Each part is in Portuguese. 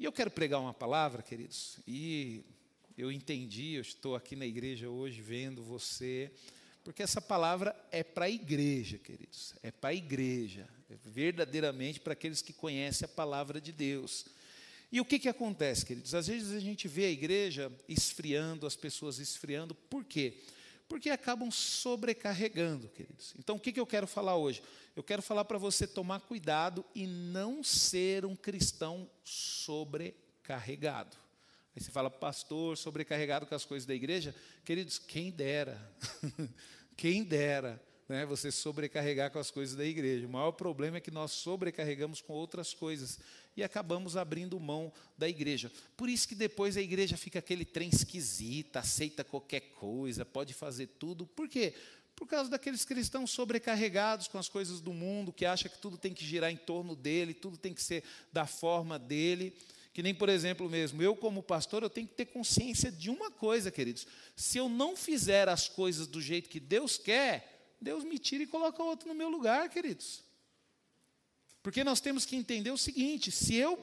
E eu quero pregar uma palavra, queridos, e eu entendi, eu estou aqui na igreja hoje vendo você, porque essa palavra é para a igreja, queridos, é para a igreja, é verdadeiramente para aqueles que conhecem a palavra de Deus. E o que, que acontece, queridos? Às vezes a gente vê a igreja esfriando, as pessoas esfriando, por quê? Acabam sobrecarregando, queridos. Então o que eu quero falar hoje? Eu quero falar para você tomar cuidado e não ser um cristão sobrecarregado. Aí você fala, pastor, sobrecarregado com as coisas da igreja. Queridos, quem dera, quem dera né, você sobrecarregar com as coisas da igreja. O maior problema é que nós sobrecarregamos com outras coisas e acabamos abrindo mão da igreja. Por isso que depois a igreja fica aquele trem esquisito, aceita qualquer coisa, pode fazer tudo. Por quê? Por causa daqueles cristãos sobrecarregados com as coisas do mundo, que acham que tudo tem que girar em torno dele, tudo tem que ser da forma dele. Que nem, por exemplo, mesmo, eu como pastor, eu tenho que ter consciência de uma coisa, queridos. Se eu não fizer as coisas do jeito que Deus quer, Deus me tira e coloca outro no meu lugar, queridos. Porque nós temos que entender o seguinte: se eu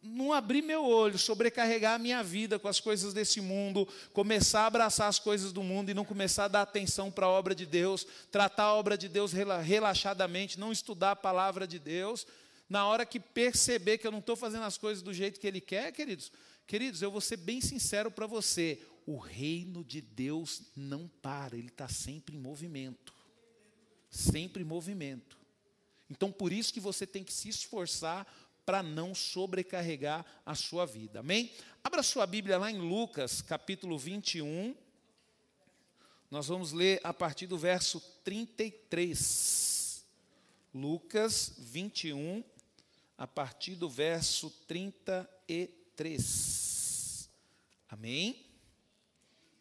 não abrir meu olho, sobrecarregar a minha vida com as coisas desse mundo, começar a abraçar as coisas do mundo e não começar a dar atenção para a obra de Deus, tratar a obra de Deus relaxadamente, não estudar a palavra de Deus, na hora que perceber que eu não estou fazendo as coisas do jeito que Ele quer, queridos, queridos, eu vou ser bem sincero para você: o reino de Deus não para, ele está sempre em movimento sempre em movimento. Então, por isso que você tem que se esforçar para não sobrecarregar a sua vida. Amém? Abra sua Bíblia lá em Lucas, capítulo 21. Nós vamos ler a partir do verso 33. Lucas 21, a partir do verso 33. Amém?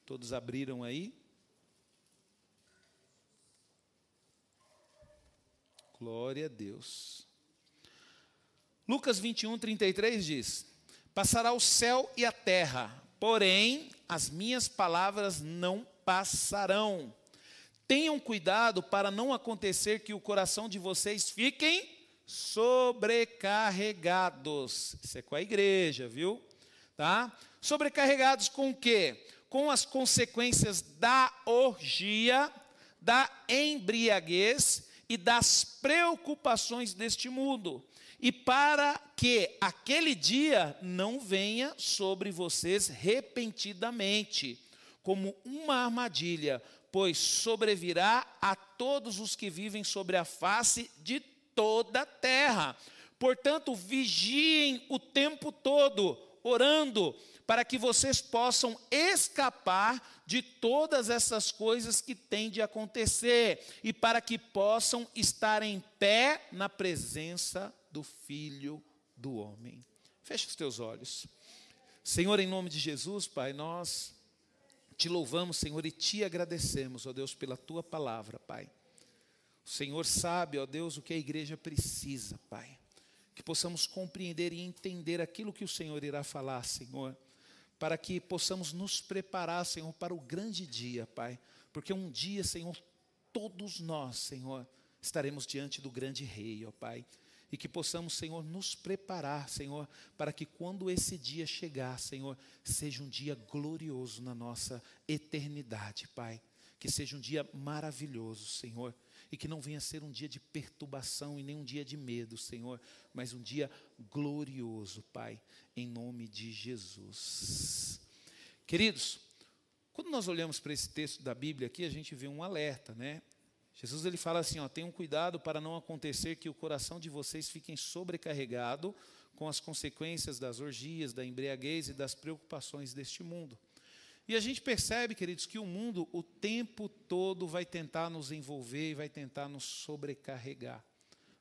Todos abriram aí? Glória a Deus. Lucas 21, 33 diz: Passará o céu e a terra, porém as minhas palavras não passarão. Tenham cuidado para não acontecer que o coração de vocês fiquem sobrecarregados. Isso é com a igreja, viu? Tá? Sobrecarregados com o quê? Com as consequências da orgia, da embriaguez e das preocupações deste mundo, e para que aquele dia não venha sobre vocês repentinamente, como uma armadilha, pois sobrevirá a todos os que vivem sobre a face de toda a terra. Portanto, vigiem o tempo todo, orando, para que vocês possam escapar de todas essas coisas que têm de acontecer e para que possam estar em pé na presença do Filho do homem. Feche os teus olhos. Senhor, em nome de Jesus, Pai, nós te louvamos, Senhor, e te agradecemos, ó Deus, pela tua palavra, Pai. O Senhor sabe, ó Deus, o que a igreja precisa, Pai. Que possamos compreender e entender aquilo que o Senhor irá falar, Senhor para que possamos nos preparar, Senhor, para o grande dia, Pai. Porque um dia, Senhor, todos nós, Senhor, estaremos diante do grande Rei, ó Pai. E que possamos, Senhor, nos preparar, Senhor, para que quando esse dia chegar, Senhor, seja um dia glorioso na nossa eternidade, Pai. Que seja um dia maravilhoso, Senhor e que não venha ser um dia de perturbação e nem um dia de medo, Senhor, mas um dia glorioso, Pai, em nome de Jesus. Queridos, quando nós olhamos para esse texto da Bíblia aqui, a gente vê um alerta, né? Jesus ele fala assim, ó, tenham cuidado para não acontecer que o coração de vocês fiquem sobrecarregado com as consequências das orgias, da embriaguez e das preocupações deste mundo. E a gente percebe, queridos, que o mundo o tempo todo vai tentar nos envolver e vai tentar nos sobrecarregar.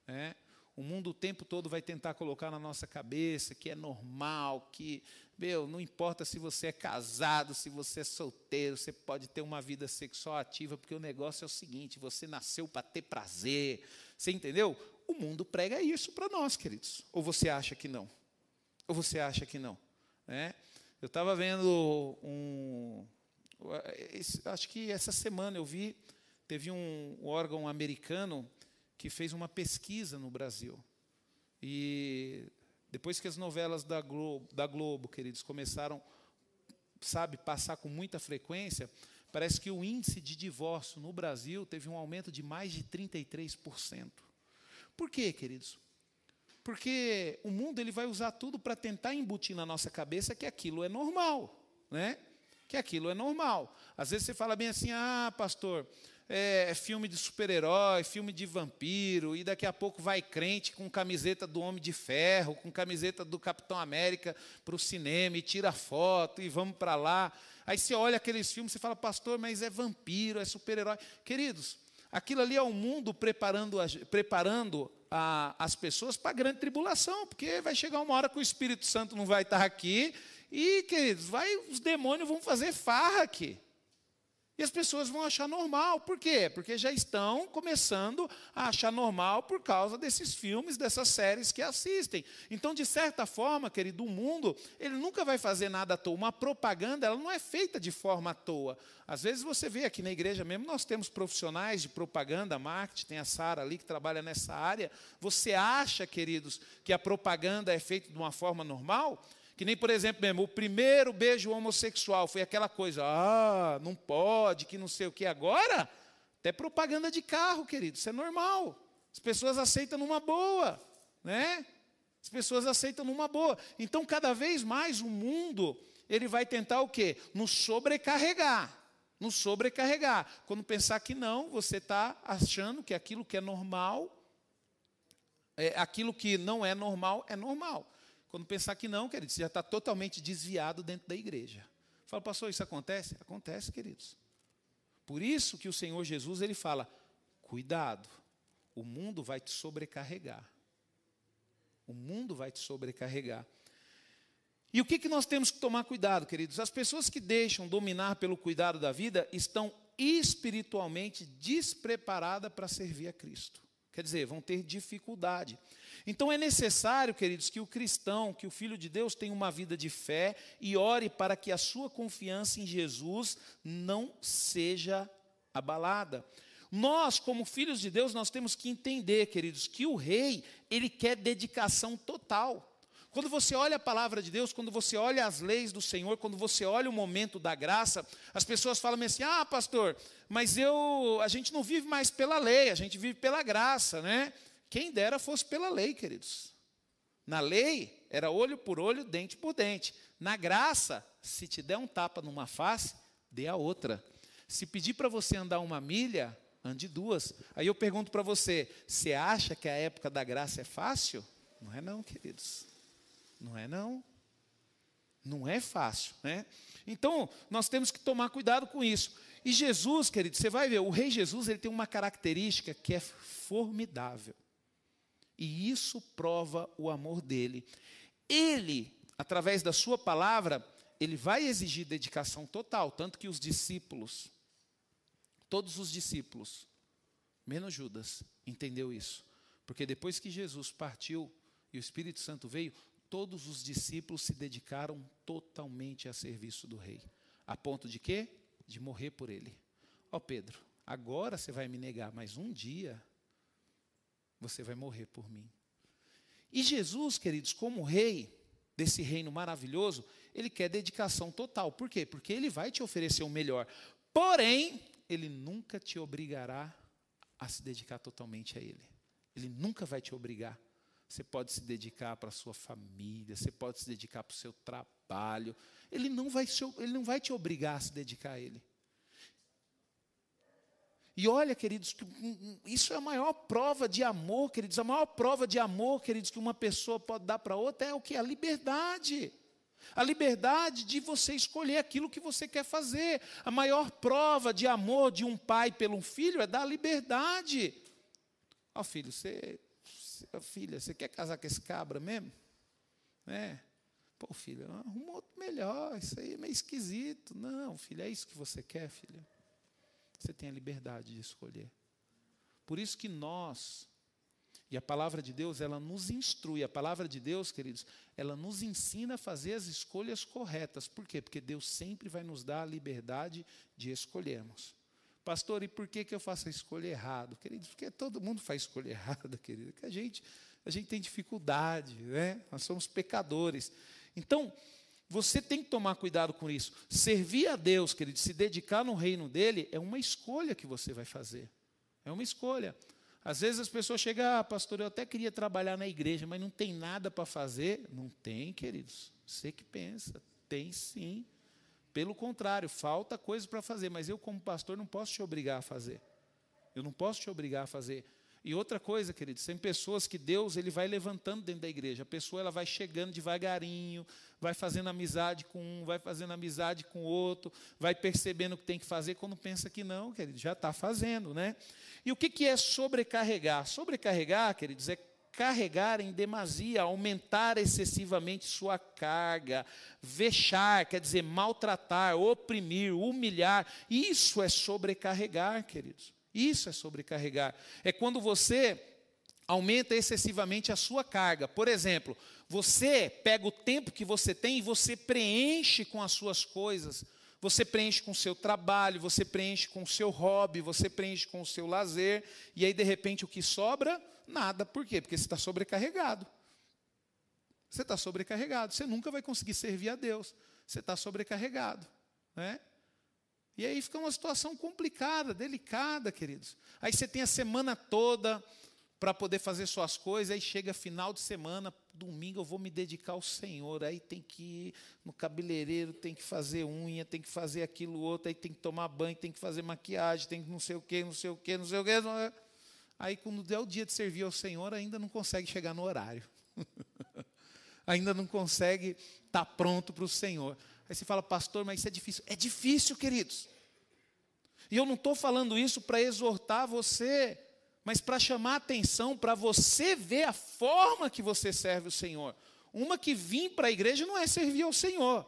Né? O mundo o tempo todo vai tentar colocar na nossa cabeça que é normal, que, meu, não importa se você é casado, se você é solteiro, você pode ter uma vida sexual ativa, porque o negócio é o seguinte: você nasceu para ter prazer. Você entendeu? O mundo prega isso para nós, queridos. Ou você acha que não? Ou você acha que não? Né? Eu estava vendo um. Acho que essa semana eu vi, teve um órgão americano que fez uma pesquisa no Brasil. E Depois que as novelas da Globo, da Globo, queridos, começaram, sabe, passar com muita frequência, parece que o índice de divórcio no Brasil teve um aumento de mais de 33%. Por quê, queridos? Porque o mundo ele vai usar tudo para tentar embutir na nossa cabeça que aquilo é normal, né? Que aquilo é normal. Às vezes você fala bem assim: "Ah, pastor, é, é filme de super-herói, filme de vampiro, e daqui a pouco vai crente com camiseta do Homem de Ferro, com camiseta do Capitão América para o cinema e tira foto e vamos para lá. Aí você olha aqueles filmes e fala, pastor, mas é vampiro, é super-herói. Queridos, aquilo ali é o mundo preparando, preparando a, as pessoas para a grande tribulação, porque vai chegar uma hora que o Espírito Santo não vai estar aqui e, queridos, vai, os demônios vão fazer farra aqui. E as pessoas vão achar normal. Por quê? Porque já estão começando a achar normal por causa desses filmes, dessas séries que assistem. Então, de certa forma, querido, o mundo, ele nunca vai fazer nada à toa. Uma propaganda, ela não é feita de forma à toa. Às vezes você vê aqui na igreja mesmo, nós temos profissionais de propaganda, marketing, tem a Sara ali que trabalha nessa área. Você acha, queridos, que a propaganda é feita de uma forma normal? Que nem, por exemplo, mesmo, o primeiro beijo homossexual foi aquela coisa, ah, não pode, que não sei o que. Agora, até propaganda de carro, querido, isso é normal. As pessoas aceitam numa boa, né? As pessoas aceitam numa boa. Então, cada vez mais o mundo, ele vai tentar o quê? Nos sobrecarregar. Nos sobrecarregar. Quando pensar que não, você está achando que aquilo que é normal, é, aquilo que não é normal, é normal. Quando pensar que não, queridos, você já está totalmente desviado dentro da igreja. Fala, pastor, isso acontece? Acontece, queridos. Por isso que o Senhor Jesus ele fala: cuidado, o mundo vai te sobrecarregar. O mundo vai te sobrecarregar. E o que, que nós temos que tomar cuidado, queridos? As pessoas que deixam dominar pelo cuidado da vida estão espiritualmente despreparadas para servir a Cristo. Quer dizer, vão ter dificuldade. Então é necessário, queridos, que o cristão, que o filho de Deus tenha uma vida de fé e ore para que a sua confiança em Jesus não seja abalada. Nós, como filhos de Deus, nós temos que entender, queridos, que o rei, ele quer dedicação total. Quando você olha a palavra de Deus, quando você olha as leis do Senhor, quando você olha o momento da graça, as pessoas falam assim: "Ah, pastor, mas eu, a gente não vive mais pela lei, a gente vive pela graça, né?" Quem dera fosse pela lei, queridos. Na lei, era olho por olho, dente por dente. Na graça, se te der um tapa numa face, dê a outra. Se pedir para você andar uma milha, ande duas. Aí eu pergunto para você: você acha que a época da graça é fácil? Não é, não, queridos. Não é, não. Não é fácil, né? Então, nós temos que tomar cuidado com isso. E Jesus, querido, você vai ver, o rei Jesus, ele tem uma característica que é formidável. E isso prova o amor dele. Ele, através da sua palavra, ele vai exigir dedicação total, tanto que os discípulos, todos os discípulos, menos Judas, entendeu isso. Porque depois que Jesus partiu e o Espírito Santo veio, todos os discípulos se dedicaram totalmente a serviço do rei. A ponto de quê? De morrer por ele. Ó oh, Pedro, agora você vai me negar, mas um dia você vai morrer por mim. E Jesus, queridos, como rei desse reino maravilhoso, ele quer dedicação total. Por quê? Porque ele vai te oferecer o melhor. Porém, ele nunca te obrigará a se dedicar totalmente a ele. Ele nunca vai te obrigar. Você pode se dedicar para a sua família, você pode se dedicar para o seu trabalho. Ele não, vai, ele não vai te obrigar a se dedicar a ele. E olha, queridos, que isso é a maior prova de amor, queridos. A maior prova de amor, queridos, que uma pessoa pode dar para outra é o que? A liberdade. A liberdade de você escolher aquilo que você quer fazer. A maior prova de amor de um pai pelo filho é dar liberdade. Ó oh, filho, você, filha, você quer casar com esse cabra mesmo? É. Pô, filho, arruma outro melhor, isso aí é meio esquisito. Não, filho, é isso que você quer, filho? Você tem a liberdade de escolher. Por isso que nós, e a palavra de Deus, ela nos instrui, a palavra de Deus, queridos, ela nos ensina a fazer as escolhas corretas. Por quê? Porque Deus sempre vai nos dar a liberdade de escolhermos. Pastor, e por que, que eu faço a escolha errada? Queridos, porque todo mundo faz escolha errada, querido. Que a gente A gente tem dificuldade, né? Nós somos pecadores. Então, você tem que tomar cuidado com isso. Servir a Deus, querido, se dedicar no reino dele, é uma escolha que você vai fazer. É uma escolha. Às vezes as pessoas chegam, ah, pastor, eu até queria trabalhar na igreja, mas não tem nada para fazer. Não tem, queridos. Você que pensa, tem sim. Pelo contrário, falta coisa para fazer, mas eu, como pastor, não posso te obrigar a fazer. Eu não posso te obrigar a fazer. E outra coisa, queridos, tem pessoas que Deus ele vai levantando dentro da igreja. A pessoa ela vai chegando devagarinho, vai fazendo amizade com um, vai fazendo amizade com o outro, vai percebendo o que tem que fazer quando pensa que não, querido, já está fazendo, né? E o que, que é sobrecarregar? Sobrecarregar, queridos, é carregar em demasia, aumentar excessivamente sua carga, vexar, quer dizer, maltratar, oprimir, humilhar. Isso é sobrecarregar, queridos. Isso é sobrecarregar. É quando você aumenta excessivamente a sua carga. Por exemplo, você pega o tempo que você tem e você preenche com as suas coisas. Você preenche com o seu trabalho, você preenche com o seu hobby, você preenche com o seu lazer, e aí de repente o que sobra? Nada. Por quê? Porque você está sobrecarregado. Você está sobrecarregado. Você nunca vai conseguir servir a Deus. Você está sobrecarregado. Né? E aí fica uma situação complicada, delicada, queridos. Aí você tem a semana toda para poder fazer suas coisas, aí chega final de semana, domingo eu vou me dedicar ao Senhor, aí tem que ir no cabeleireiro, tem que fazer unha, tem que fazer aquilo outro, aí tem que tomar banho, tem que fazer maquiagem, tem que não sei o quê, não sei o quê, não sei o quê. Aí quando der o dia de servir ao Senhor, ainda não consegue chegar no horário. ainda não consegue estar tá pronto para o Senhor. Aí você fala, pastor, mas isso é difícil. É difícil, queridos. E eu não estou falando isso para exortar você, mas para chamar atenção, para você ver a forma que você serve o Senhor. Uma que vim para a igreja não é servir ao Senhor.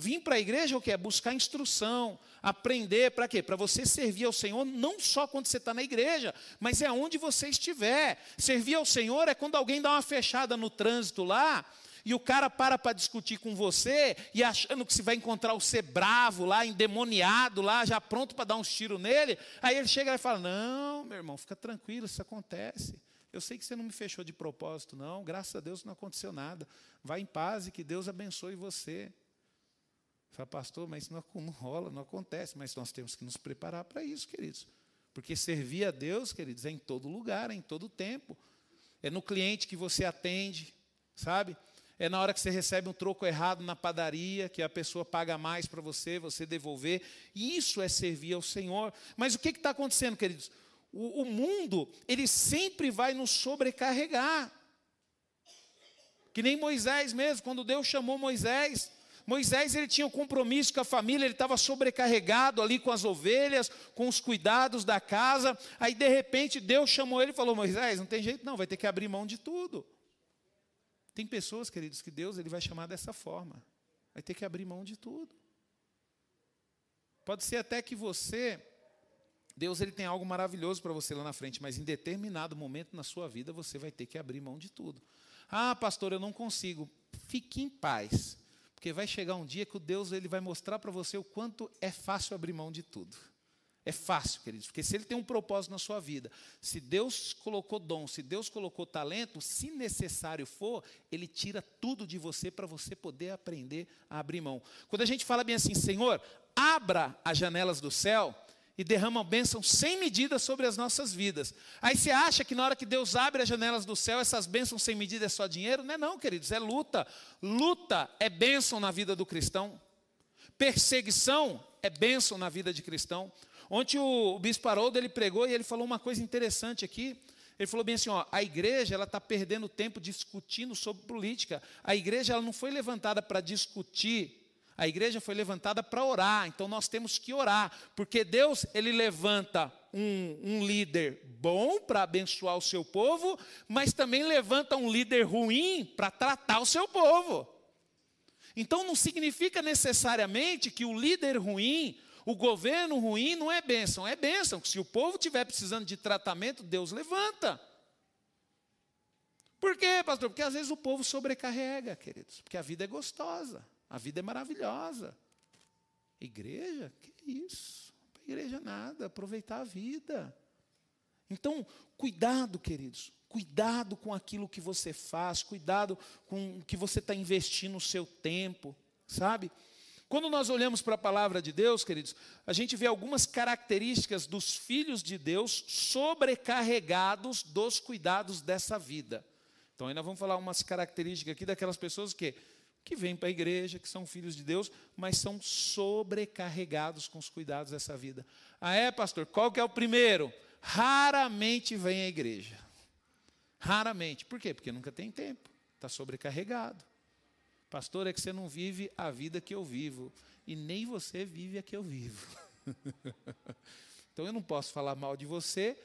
Vim para a igreja o que é buscar instrução, aprender para quê? Para você servir ao Senhor não só quando você está na igreja, mas é onde você estiver. Servir ao Senhor é quando alguém dá uma fechada no trânsito lá e o cara para para discutir com você e achando que se vai encontrar o ser bravo lá, endemoniado lá, já pronto para dar uns tiros nele, aí ele chega e fala: Não, meu irmão, fica tranquilo, isso acontece. Eu sei que você não me fechou de propósito, não, graças a Deus não aconteceu nada. Vai em paz e que Deus abençoe você. Fala, pastor, mas isso não, não rola, não acontece, mas nós temos que nos preparar para isso, queridos. Porque servir a Deus, queridos, é em todo lugar, é em todo tempo. É no cliente que você atende, sabe? é na hora que você recebe um troco errado na padaria, que a pessoa paga mais para você, você devolver. Isso é servir ao Senhor. Mas o que está acontecendo, queridos? O, o mundo, ele sempre vai nos sobrecarregar. Que nem Moisés mesmo, quando Deus chamou Moisés, Moisés ele tinha um compromisso com a família, ele estava sobrecarregado ali com as ovelhas, com os cuidados da casa. Aí de repente Deus chamou ele e falou: Moisés, não tem jeito não, vai ter que abrir mão de tudo. Tem pessoas, queridos, que Deus ele vai chamar dessa forma. Vai ter que abrir mão de tudo. Pode ser até que você, Deus ele tem algo maravilhoso para você lá na frente, mas em determinado momento na sua vida você vai ter que abrir mão de tudo. Ah, pastor, eu não consigo. Fique em paz, porque vai chegar um dia que o Deus ele vai mostrar para você o quanto é fácil abrir mão de tudo. É fácil, queridos, porque se ele tem um propósito na sua vida, se Deus colocou dom, se Deus colocou talento, se necessário for, ele tira tudo de você para você poder aprender a abrir mão. Quando a gente fala bem assim, Senhor, abra as janelas do céu e derrama bênção sem medida sobre as nossas vidas. Aí você acha que na hora que Deus abre as janelas do céu, essas bênçãos sem medida é só dinheiro? Não é não, queridos, é luta. Luta é bênção na vida do cristão. Perseguição é bênção na vida de cristão. Ontem o, o bispo Haroldo, ele pregou e ele falou uma coisa interessante aqui. Ele falou bem assim, ó, a igreja ela está perdendo tempo discutindo sobre política. A igreja ela não foi levantada para discutir, a igreja foi levantada para orar. Então nós temos que orar, porque Deus ele levanta um, um líder bom para abençoar o seu povo, mas também levanta um líder ruim para tratar o seu povo. Então não significa necessariamente que o líder ruim o governo ruim não é bênção, é bênção. Se o povo estiver precisando de tratamento, Deus levanta. Por quê, pastor? Porque às vezes o povo sobrecarrega, queridos. Porque a vida é gostosa, a vida é maravilhosa. Igreja? Que isso? Para igreja nada, aproveitar a vida. Então, cuidado, queridos. Cuidado com aquilo que você faz, cuidado com o que você está investindo o seu tempo, sabe? Quando nós olhamos para a palavra de Deus, queridos, a gente vê algumas características dos filhos de Deus sobrecarregados dos cuidados dessa vida. Então, ainda vamos falar umas características aqui daquelas pessoas que, que vêm para a igreja, que são filhos de Deus, mas são sobrecarregados com os cuidados dessa vida. Ah, é, pastor? Qual que é o primeiro? Raramente vem à igreja. Raramente. Por quê? Porque nunca tem tempo. Está sobrecarregado. Pastor, é que você não vive a vida que eu vivo. E nem você vive a que eu vivo. então eu não posso falar mal de você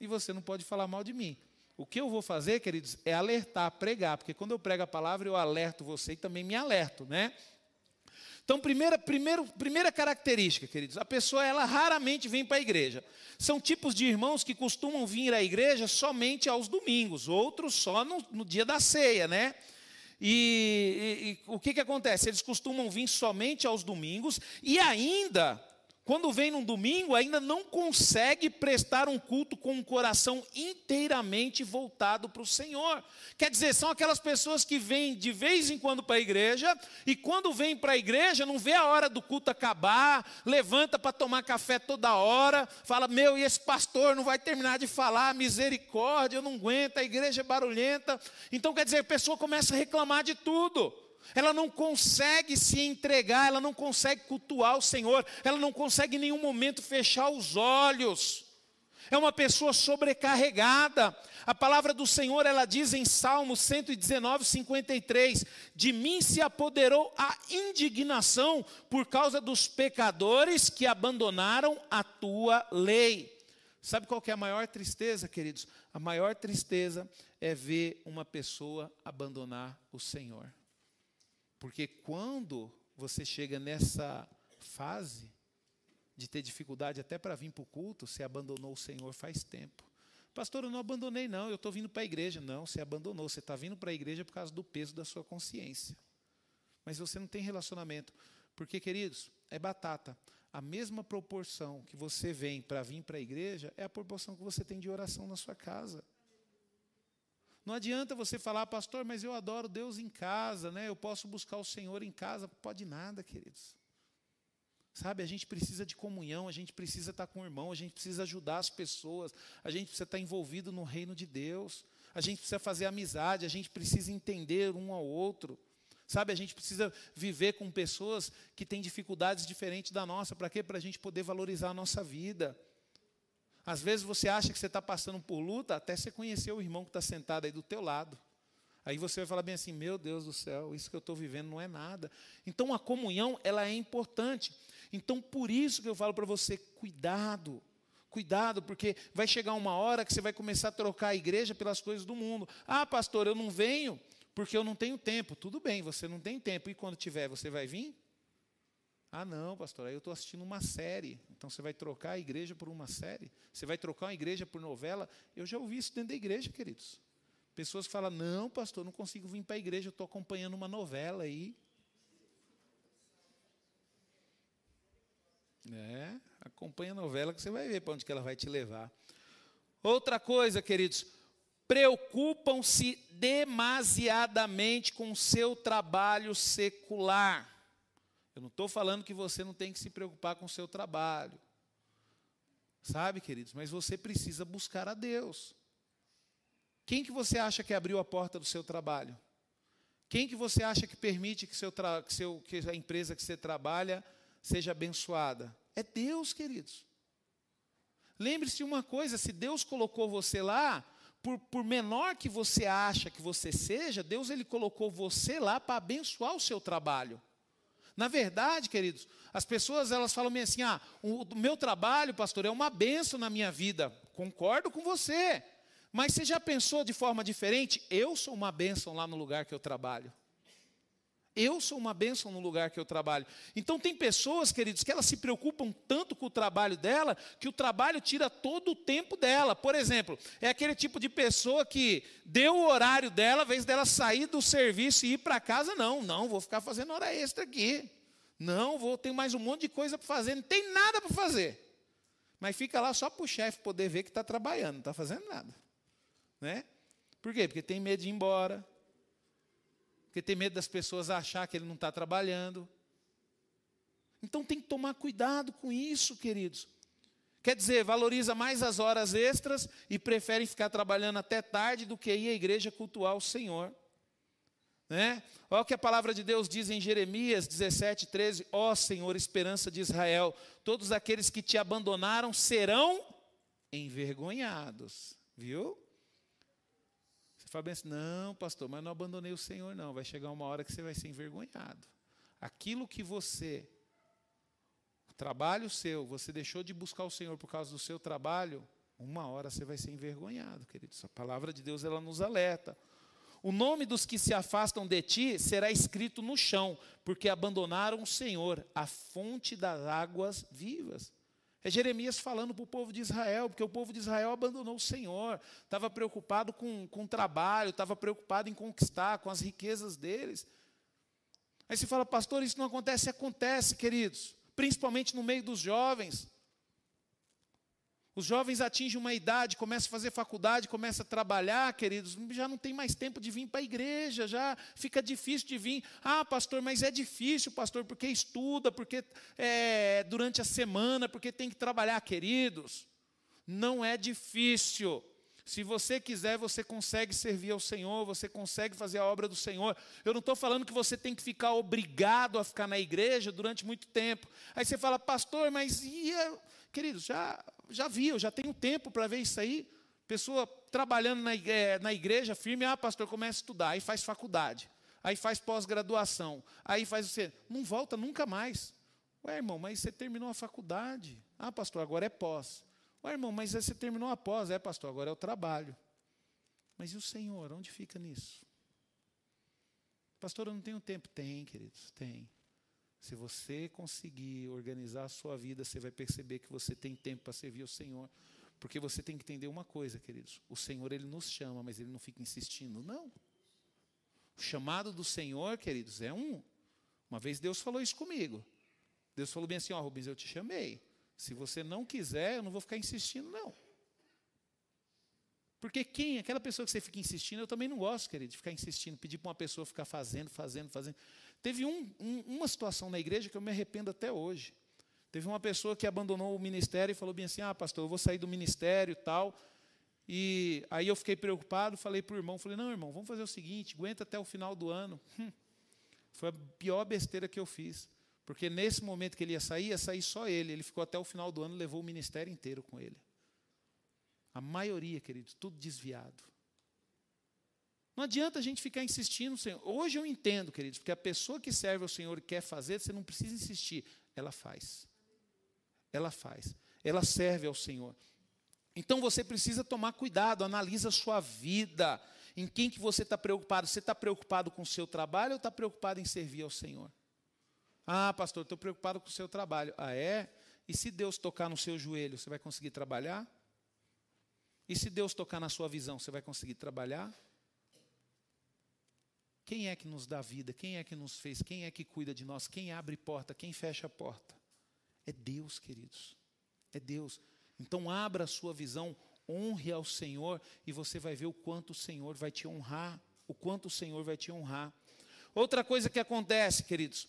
e você não pode falar mal de mim. O que eu vou fazer, queridos, é alertar, pregar, porque quando eu prego a palavra, eu alerto você e também me alerto, né? Então, primeira, primeiro, primeira característica, queridos, a pessoa ela raramente vem para a igreja. São tipos de irmãos que costumam vir à igreja somente aos domingos, outros só no, no dia da ceia, né? E, e, e o que, que acontece? Eles costumam vir somente aos domingos e ainda quando vem num domingo, ainda não consegue prestar um culto com um coração inteiramente voltado para o Senhor. Quer dizer, são aquelas pessoas que vêm de vez em quando para a igreja, e quando vêm para a igreja, não vê a hora do culto acabar, levanta para tomar café toda hora, fala: Meu, e esse pastor não vai terminar de falar, misericórdia, eu não aguento, a igreja é barulhenta. Então, quer dizer, a pessoa começa a reclamar de tudo ela não consegue se entregar, ela não consegue cultuar o Senhor, ela não consegue em nenhum momento fechar os olhos. É uma pessoa sobrecarregada. A palavra do Senhor, ela diz em Salmo 119, 53: De mim se apoderou a indignação por causa dos pecadores que abandonaram a tua lei. Sabe qual é a maior tristeza, queridos? A maior tristeza é ver uma pessoa abandonar o Senhor. Porque quando você chega nessa fase de ter dificuldade até para vir para o culto, você abandonou o Senhor faz tempo. Pastor, eu não abandonei, não, eu estou vindo para a igreja. Não, você abandonou, você está vindo para a igreja por causa do peso da sua consciência. Mas você não tem relacionamento. Porque, queridos, é batata. A mesma proporção que você vem para vir para a igreja é a proporção que você tem de oração na sua casa. Não adianta você falar, pastor, mas eu adoro Deus em casa, né? Eu posso buscar o Senhor em casa. Pode nada, queridos. Sabe, a gente precisa de comunhão, a gente precisa estar com o irmão, a gente precisa ajudar as pessoas, a gente precisa estar envolvido no reino de Deus, a gente precisa fazer amizade, a gente precisa entender um ao outro. Sabe, a gente precisa viver com pessoas que têm dificuldades diferentes da nossa, para quê? Para a gente poder valorizar a nossa vida. Às vezes você acha que você está passando por luta, até você conhecer o irmão que está sentado aí do teu lado. Aí você vai falar bem assim, meu Deus do céu, isso que eu estou vivendo não é nada. Então a comunhão, ela é importante. Então por isso que eu falo para você, cuidado. Cuidado, porque vai chegar uma hora que você vai começar a trocar a igreja pelas coisas do mundo. Ah, pastor, eu não venho porque eu não tenho tempo. Tudo bem, você não tem tempo. E quando tiver, você vai vir? Ah, não, pastor, aí eu estou assistindo uma série. Então você vai trocar a igreja por uma série? Você vai trocar uma igreja por novela? Eu já ouvi isso dentro da igreja, queridos. Pessoas falam: não, pastor, não consigo vir para a igreja, eu estou acompanhando uma novela aí. É, acompanha a novela que você vai ver para onde que ela vai te levar. Outra coisa, queridos, preocupam-se demasiadamente com o seu trabalho secular. Eu não estou falando que você não tem que se preocupar com o seu trabalho. Sabe, queridos, mas você precisa buscar a Deus. Quem que você acha que abriu a porta do seu trabalho? Quem que você acha que permite que, seu que, seu, que a empresa que você trabalha seja abençoada? É Deus, queridos. Lembre-se de uma coisa: se Deus colocou você lá, por, por, menor que você acha que você seja, Deus ele colocou você lá para abençoar o seu trabalho. Na verdade, queridos, as pessoas elas falam meio assim: ah, o, o meu trabalho, pastor, é uma benção na minha vida. Concordo com você. Mas você já pensou de forma diferente? Eu sou uma bênção lá no lugar que eu trabalho. Eu sou uma bênção no lugar que eu trabalho. Então, tem pessoas, queridos, que elas se preocupam tanto com o trabalho dela, que o trabalho tira todo o tempo dela. Por exemplo, é aquele tipo de pessoa que deu o horário dela, vez dela sair do serviço e ir para casa, não, não, vou ficar fazendo hora extra aqui. Não, vou ter mais um monte de coisa para fazer, não tem nada para fazer. Mas fica lá só para o chefe poder ver que está trabalhando, não está fazendo nada. Né? Por quê? Porque tem medo de ir embora. Porque tem medo das pessoas achar que ele não está trabalhando. Então tem que tomar cuidado com isso, queridos. Quer dizer, valoriza mais as horas extras e prefere ficar trabalhando até tarde do que ir à igreja cultuar o Senhor. Né? Olha o que a palavra de Deus diz em Jeremias 17, 13. Ó oh, Senhor, esperança de Israel, todos aqueles que te abandonaram serão envergonhados. Viu? Você fala bem assim, não, pastor, mas não abandonei o Senhor, não. Vai chegar uma hora que você vai ser envergonhado. Aquilo que você, o trabalho seu, você deixou de buscar o Senhor por causa do seu trabalho, uma hora você vai ser envergonhado, queridos. A palavra de Deus, ela nos alerta. O nome dos que se afastam de ti será escrito no chão, porque abandonaram o Senhor, a fonte das águas vivas. É Jeremias falando para o povo de Israel, porque o povo de Israel abandonou o Senhor, estava preocupado com, com o trabalho, estava preocupado em conquistar, com as riquezas deles. Aí se fala, pastor, isso não acontece? Acontece, queridos, principalmente no meio dos jovens. Os jovens atingem uma idade, começam a fazer faculdade, começam a trabalhar, queridos, já não tem mais tempo de vir para a igreja, já fica difícil de vir. Ah, pastor, mas é difícil, pastor, porque estuda, porque é, durante a semana, porque tem que trabalhar, queridos. Não é difícil. Se você quiser, você consegue servir ao Senhor, você consegue fazer a obra do Senhor. Eu não estou falando que você tem que ficar obrigado a ficar na igreja durante muito tempo. Aí você fala, pastor, mas. Queridos, já já vi, eu já tenho tempo para ver isso aí. Pessoa trabalhando na igreja, é, na igreja firme, ah, pastor, começa a estudar, aí faz faculdade, aí faz pós-graduação, aí faz você. Não volta nunca mais. Ué, irmão, mas você terminou a faculdade. Ah, pastor, agora é pós. Ué, irmão, mas você terminou a pós. É, pastor, agora é o trabalho. Mas e o Senhor, onde fica nisso? Pastor, eu não tenho tempo. Tem, queridos, tem. Se você conseguir organizar a sua vida, você vai perceber que você tem tempo para servir o Senhor. Porque você tem que entender uma coisa, queridos. O Senhor, Ele nos chama, mas Ele não fica insistindo. Não. O chamado do Senhor, queridos, é um. Uma vez Deus falou isso comigo. Deus falou bem assim: Ó, oh, Rubens, eu te chamei. Se você não quiser, eu não vou ficar insistindo, não. Porque quem, aquela pessoa que você fica insistindo, eu também não gosto, querido, de ficar insistindo, pedir para uma pessoa ficar fazendo, fazendo, fazendo. Teve um, um, uma situação na igreja que eu me arrependo até hoje. Teve uma pessoa que abandonou o ministério e falou bem assim: Ah, pastor, eu vou sair do ministério e tal. E aí eu fiquei preocupado, falei para o irmão, falei, não, irmão, vamos fazer o seguinte, aguenta até o final do ano. Hum, foi a pior besteira que eu fiz. Porque nesse momento que ele ia sair, ia sair só ele. Ele ficou até o final do ano, levou o ministério inteiro com ele. A maioria, queridos, tudo desviado. Não adianta a gente ficar insistindo, Senhor. Hoje eu entendo, queridos, porque a pessoa que serve ao Senhor e quer fazer, você não precisa insistir. Ela faz. Ela faz. Ela serve ao Senhor. Então você precisa tomar cuidado, analisa a sua vida. Em quem que você está preocupado? Você está preocupado com o seu trabalho ou está preocupado em servir ao Senhor? Ah, pastor, estou preocupado com o seu trabalho. Ah, é? E se Deus tocar no seu joelho, você vai conseguir trabalhar? E se Deus tocar na sua visão, você vai conseguir trabalhar? Quem é que nos dá vida? Quem é que nos fez? Quem é que cuida de nós? Quem abre porta? Quem fecha a porta? É Deus, queridos. É Deus. Então abra a sua visão, honre ao Senhor e você vai ver o quanto o Senhor vai te honrar, o quanto o Senhor vai te honrar. Outra coisa que acontece, queridos,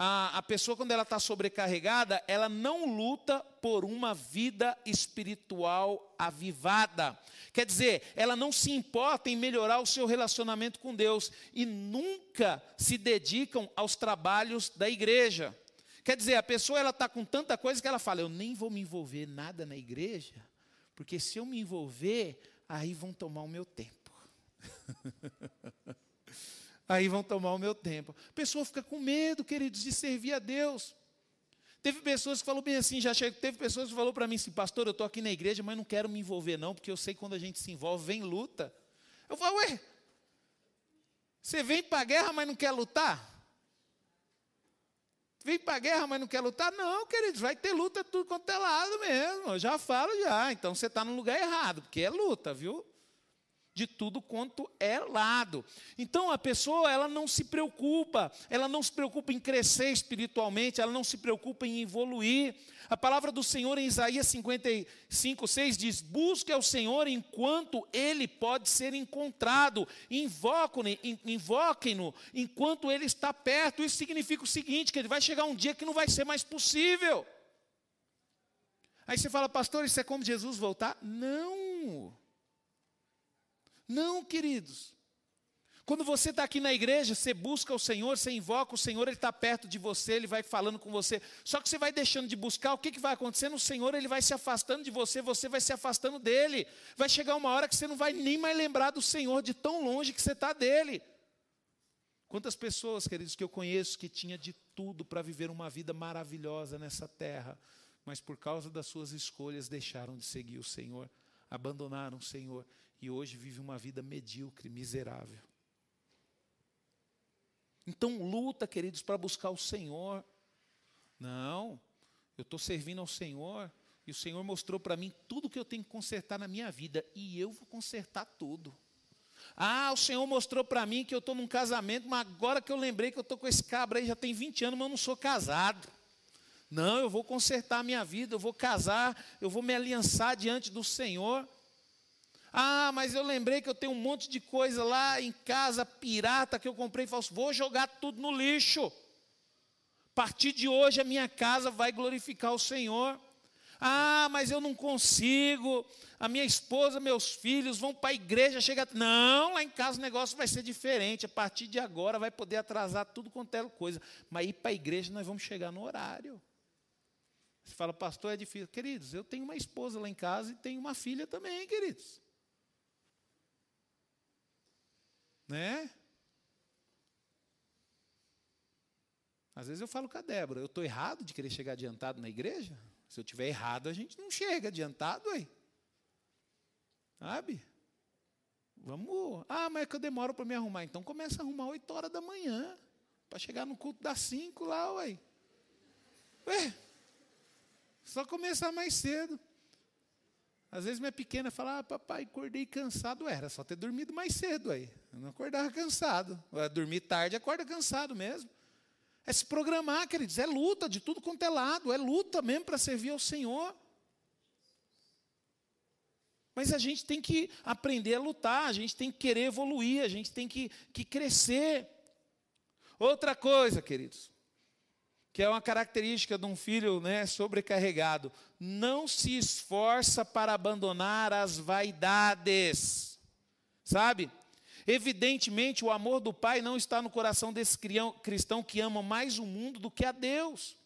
a, a pessoa, quando ela está sobrecarregada, ela não luta por uma vida espiritual avivada. Quer dizer, ela não se importa em melhorar o seu relacionamento com Deus e nunca se dedicam aos trabalhos da igreja. Quer dizer, a pessoa ela está com tanta coisa que ela fala: eu nem vou me envolver nada na igreja, porque se eu me envolver, aí vão tomar o meu tempo. aí vão tomar o meu tempo. A pessoa fica com medo, queridos, de servir a Deus. Teve pessoas que falaram bem assim, já chegou, teve pessoas que falaram para mim assim, pastor, eu estou aqui na igreja, mas não quero me envolver não, porque eu sei que quando a gente se envolve, vem luta. Eu falo, ué, você vem para a guerra, mas não quer lutar? Vem para a guerra, mas não quer lutar? Não, queridos, vai ter luta tudo quanto é lado mesmo. Eu já falo já. Então você está no lugar errado, porque é luta, viu? De tudo quanto é lado. Então a pessoa, ela não se preocupa, ela não se preocupa em crescer espiritualmente, ela não se preocupa em evoluir. A palavra do Senhor em Isaías 55, 6 diz: Busque ao Senhor enquanto ele pode ser encontrado, invoquem-no enquanto ele está perto. Isso significa o seguinte: que ele vai chegar um dia que não vai ser mais possível. Aí você fala, pastor, isso é como Jesus voltar? Não. Não, queridos. Quando você está aqui na igreja, você busca o Senhor, você invoca o Senhor, Ele está perto de você, Ele vai falando com você. Só que você vai deixando de buscar, o que, que vai acontecendo? O Senhor Ele vai se afastando de você, você vai se afastando dele. Vai chegar uma hora que você não vai nem mais lembrar do Senhor de tão longe que você está dele. Quantas pessoas, queridos, que eu conheço que tinha de tudo para viver uma vida maravilhosa nessa terra, mas por causa das suas escolhas deixaram de seguir o Senhor, abandonaram o Senhor e hoje vive uma vida medíocre, miserável. Então luta, queridos, para buscar o Senhor. Não, eu estou servindo ao Senhor e o Senhor mostrou para mim tudo que eu tenho que consertar na minha vida e eu vou consertar tudo. Ah, o Senhor mostrou para mim que eu estou num casamento, mas agora que eu lembrei que eu estou com esse cabra aí já tem 20 anos, mas eu não sou casado. Não, eu vou consertar a minha vida, eu vou casar, eu vou me aliançar diante do Senhor. Ah, mas eu lembrei que eu tenho um monte de coisa lá em casa, pirata, que eu comprei falso. Vou jogar tudo no lixo. A partir de hoje a minha casa vai glorificar o Senhor. Ah, mas eu não consigo. A minha esposa, meus filhos vão para a igreja, chega. Não, lá em casa o negócio vai ser diferente. A partir de agora vai poder atrasar tudo quanto é coisa. Mas ir para a igreja nós vamos chegar no horário. Você fala, pastor, é difícil. Queridos, eu tenho uma esposa lá em casa e tenho uma filha também, queridos. Né? Às vezes eu falo com a Débora, eu estou errado de querer chegar adiantado na igreja? Se eu tiver errado, a gente não chega adiantado aí. Sabe? Vamos. Ah, mas é que eu demoro para me arrumar. Então começa a arrumar 8 horas da manhã. Para chegar no culto das 5 lá, ué. Ué, só começar mais cedo. Às vezes minha pequena fala, ah, papai, acordei cansado. Era só ter dormido mais cedo aí. Eu não acordava cansado. Dormir tarde, acorda cansado mesmo. É se programar, queridos. É luta de tudo quanto é lado. É luta mesmo para servir ao Senhor. Mas a gente tem que aprender a lutar, a gente tem que querer evoluir, a gente tem que, que crescer. Outra coisa, queridos, que é uma característica de um filho né, sobrecarregado, não se esforça para abandonar as vaidades. Sabe? Evidentemente, o amor do pai não está no coração desse cristão que ama mais o mundo do que a Deus.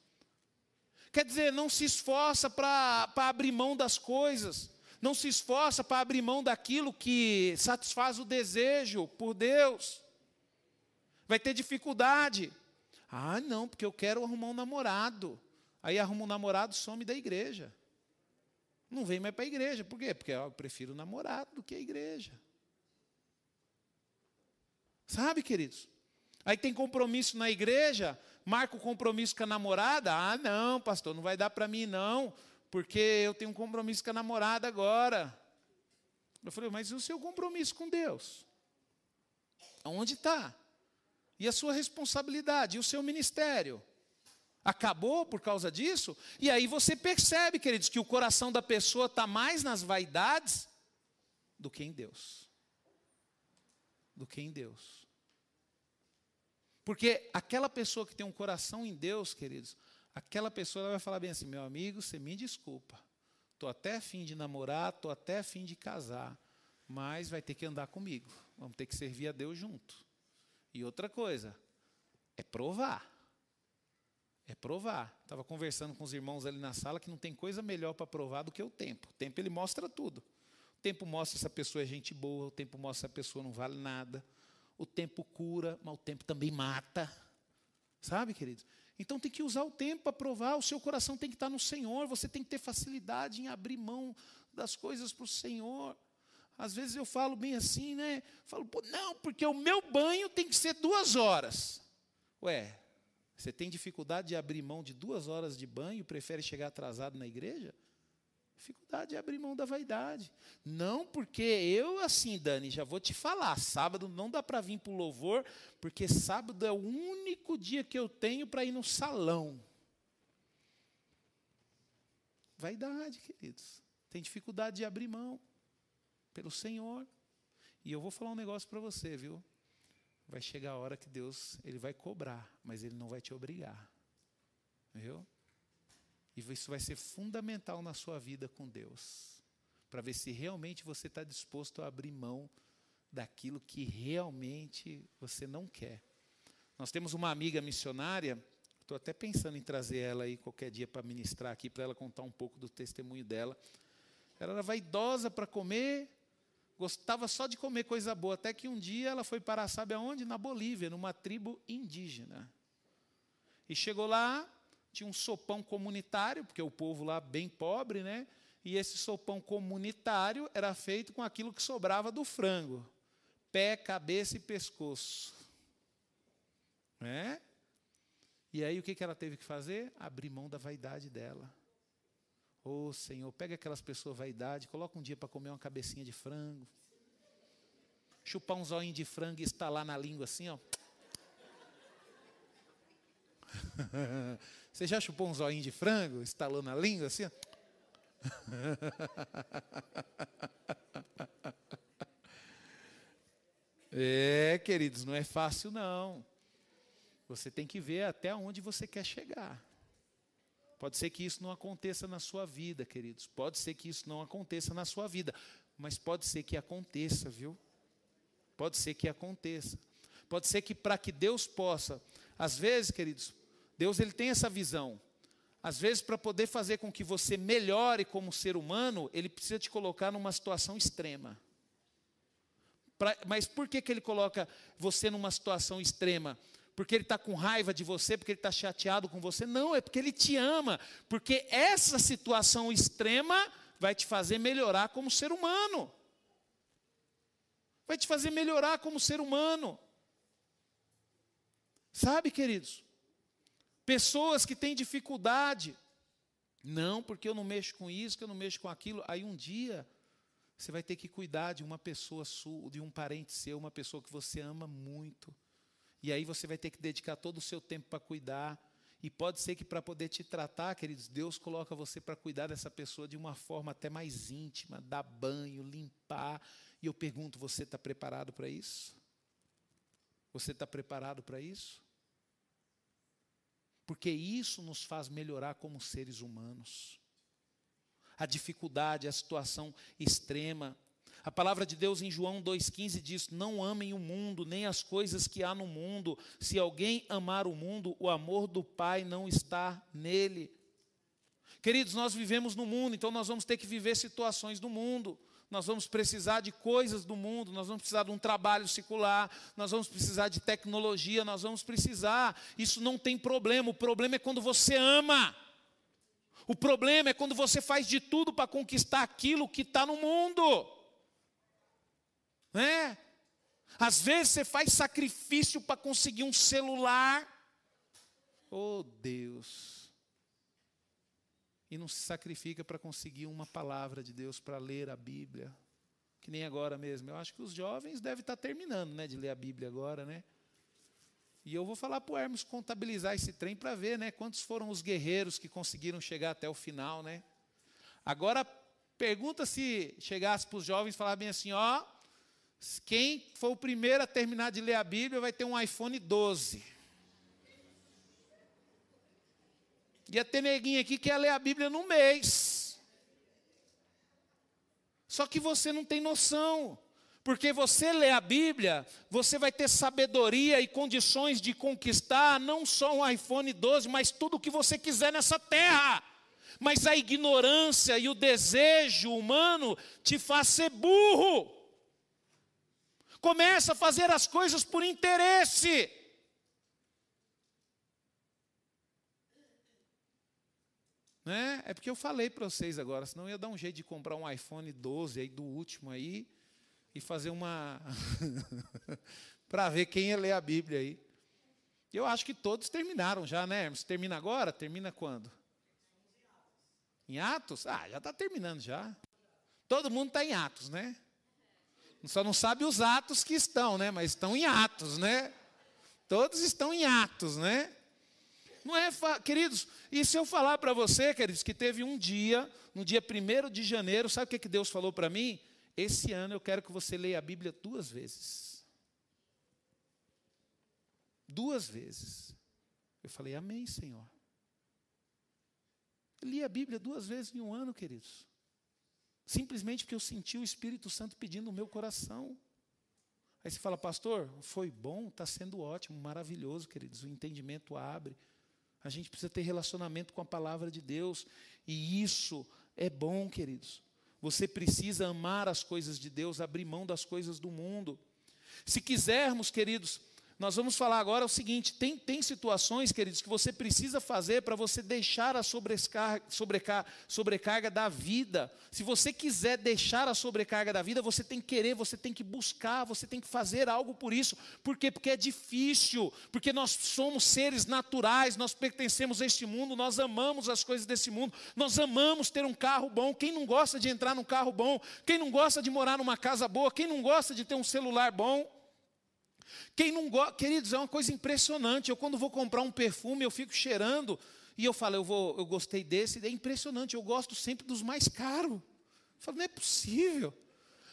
Quer dizer, não se esforça para abrir mão das coisas, não se esforça para abrir mão daquilo que satisfaz o desejo por Deus. Vai ter dificuldade. Ah, não, porque eu quero arrumar um namorado. Aí arruma um namorado, some da igreja. Não vem mais para a igreja. Por quê? Porque eu prefiro o namorado do que a igreja. Sabe, queridos? Aí tem compromisso na igreja, marca o compromisso com a namorada. Ah, não, pastor, não vai dar para mim não, porque eu tenho um compromisso com a namorada agora. Eu falei, mas e o seu compromisso com Deus? Onde está? E a sua responsabilidade, e o seu ministério? Acabou por causa disso? E aí você percebe, queridos, que o coração da pessoa está mais nas vaidades do que em Deus. Do que em Deus. Porque aquela pessoa que tem um coração em Deus, queridos, aquela pessoa vai falar bem assim: meu amigo, você me desculpa. Estou até fim de namorar, estou até fim de casar, mas vai ter que andar comigo. Vamos ter que servir a Deus junto. E outra coisa, é provar. É provar. Estava conversando com os irmãos ali na sala que não tem coisa melhor para provar do que o tempo. O tempo ele mostra tudo. O tempo mostra se a pessoa é gente boa, o tempo mostra se a pessoa não vale nada. O tempo cura, mas o tempo também mata. Sabe, queridos? Então tem que usar o tempo para provar, o seu coração tem que estar no Senhor, você tem que ter facilidade em abrir mão das coisas para o Senhor. Às vezes eu falo bem assim, né? Falo, não, porque o meu banho tem que ser duas horas. Ué, você tem dificuldade de abrir mão de duas horas de banho prefere chegar atrasado na igreja? Dificuldade de abrir mão da vaidade. Não porque eu, assim, Dani, já vou te falar, sábado não dá para vir para o louvor, porque sábado é o único dia que eu tenho para ir no salão. Vaidade, queridos. Tem dificuldade de abrir mão pelo Senhor. E eu vou falar um negócio para você, viu? Vai chegar a hora que Deus, ele vai cobrar, mas ele não vai te obrigar. Viu? E isso vai ser fundamental na sua vida com Deus, para ver se realmente você está disposto a abrir mão daquilo que realmente você não quer. Nós temos uma amiga missionária, estou até pensando em trazer ela aí qualquer dia para ministrar aqui, para ela contar um pouco do testemunho dela. Ela era vaidosa para comer, gostava só de comer coisa boa, até que um dia ela foi parar, sabe aonde? Na Bolívia, numa tribo indígena. E chegou lá, tinha um sopão comunitário, porque o povo lá bem pobre, né? E esse sopão comunitário era feito com aquilo que sobrava do frango: pé, cabeça e pescoço. Né? E aí o que ela teve que fazer? Abrir mão da vaidade dela. Ô oh, Senhor, pega aquelas pessoas vaidade, coloca um dia para comer uma cabecinha de frango. Chupar um zoinho de frango e estalar na língua assim, ó. Você já chupou um zoinho de frango, estalou na língua assim? É, queridos, não é fácil não. Você tem que ver até onde você quer chegar. Pode ser que isso não aconteça na sua vida, queridos. Pode ser que isso não aconteça na sua vida, mas pode ser que aconteça, viu? Pode ser que aconteça. Pode ser que para que Deus possa, às vezes, queridos, Deus ele tem essa visão. Às vezes, para poder fazer com que você melhore como ser humano, ele precisa te colocar numa situação extrema. Pra, mas por que, que ele coloca você numa situação extrema? Porque ele está com raiva de você, porque ele está chateado com você? Não, é porque ele te ama. Porque essa situação extrema vai te fazer melhorar como ser humano. Vai te fazer melhorar como ser humano. Sabe, queridos? Pessoas que têm dificuldade. Não, porque eu não mexo com isso, que eu não mexo com aquilo. Aí um dia você vai ter que cuidar de uma pessoa sua, de um parente seu, uma pessoa que você ama muito. E aí você vai ter que dedicar todo o seu tempo para cuidar. E pode ser que para poder te tratar, queridos, Deus coloca você para cuidar dessa pessoa de uma forma até mais íntima, dar banho, limpar. E eu pergunto: você está preparado para isso? Você está preparado para isso? porque isso nos faz melhorar como seres humanos. A dificuldade, a situação extrema. A palavra de Deus em João 2,15 diz: Não amem o mundo, nem as coisas que há no mundo. Se alguém amar o mundo, o amor do Pai não está nele. Queridos, nós vivemos no mundo, então nós vamos ter que viver situações do mundo nós vamos precisar de coisas do mundo, nós vamos precisar de um trabalho secular, nós vamos precisar de tecnologia, nós vamos precisar. Isso não tem problema, o problema é quando você ama. O problema é quando você faz de tudo para conquistar aquilo que está no mundo. Né? Às vezes você faz sacrifício para conseguir um celular. Oh Deus e não se sacrifica para conseguir uma palavra de Deus, para ler a Bíblia. Que nem agora mesmo. Eu acho que os jovens devem estar terminando né, de ler a Bíblia agora, né? E eu vou falar para o Hermes contabilizar esse trem para ver né, quantos foram os guerreiros que conseguiram chegar até o final. Né? Agora, pergunta se chegasse para os jovens e falar bem assim: ó, quem for o primeiro a terminar de ler a Bíblia vai ter um iPhone 12. Ia ter neguinho aqui que ia ler a Bíblia num mês. Só que você não tem noção. Porque você lê a Bíblia, você vai ter sabedoria e condições de conquistar não só um iPhone 12, mas tudo o que você quiser nessa terra. Mas a ignorância e o desejo humano te faz ser burro. Começa a fazer as coisas por interesse. Né? É porque eu falei para vocês agora, senão ia dar um jeito de comprar um iPhone 12 aí do último aí e fazer uma para ver quem ia ler a Bíblia aí. Eu acho que todos terminaram já, né? Hermes? Termina agora? Termina quando? Em Atos? Ah, já está terminando já. Todo mundo está em Atos, né? Só não sabe os atos que estão, né? Mas estão em Atos, né? Todos estão em Atos, né? Não é, queridos, e se eu falar para você, queridos, que teve um dia, no dia 1 de janeiro, sabe o que, que Deus falou para mim? Esse ano eu quero que você leia a Bíblia duas vezes. Duas vezes. Eu falei, Amém, Senhor. Eu li a Bíblia duas vezes em um ano, queridos. Simplesmente porque eu senti o Espírito Santo pedindo no meu coração. Aí você fala, pastor, foi bom, está sendo ótimo, maravilhoso, queridos. O entendimento abre. A gente precisa ter relacionamento com a palavra de Deus. E isso é bom, queridos. Você precisa amar as coisas de Deus, abrir mão das coisas do mundo. Se quisermos, queridos, nós vamos falar agora o seguinte: tem, tem situações, queridos, que você precisa fazer para você deixar a sobrecarga, sobrecarga, sobrecarga da vida. Se você quiser deixar a sobrecarga da vida, você tem que querer, você tem que buscar, você tem que fazer algo por isso. Por quê? Porque é difícil, porque nós somos seres naturais, nós pertencemos a este mundo, nós amamos as coisas desse mundo, nós amamos ter um carro bom. Quem não gosta de entrar num carro bom? Quem não gosta de morar numa casa boa? Quem não gosta de ter um celular bom? Quem não gosta, queridos, é uma coisa impressionante. Eu quando vou comprar um perfume, eu fico cheirando e eu falo, eu vou, eu gostei desse, é impressionante. Eu gosto sempre dos mais caros. Eu falo, não é possível.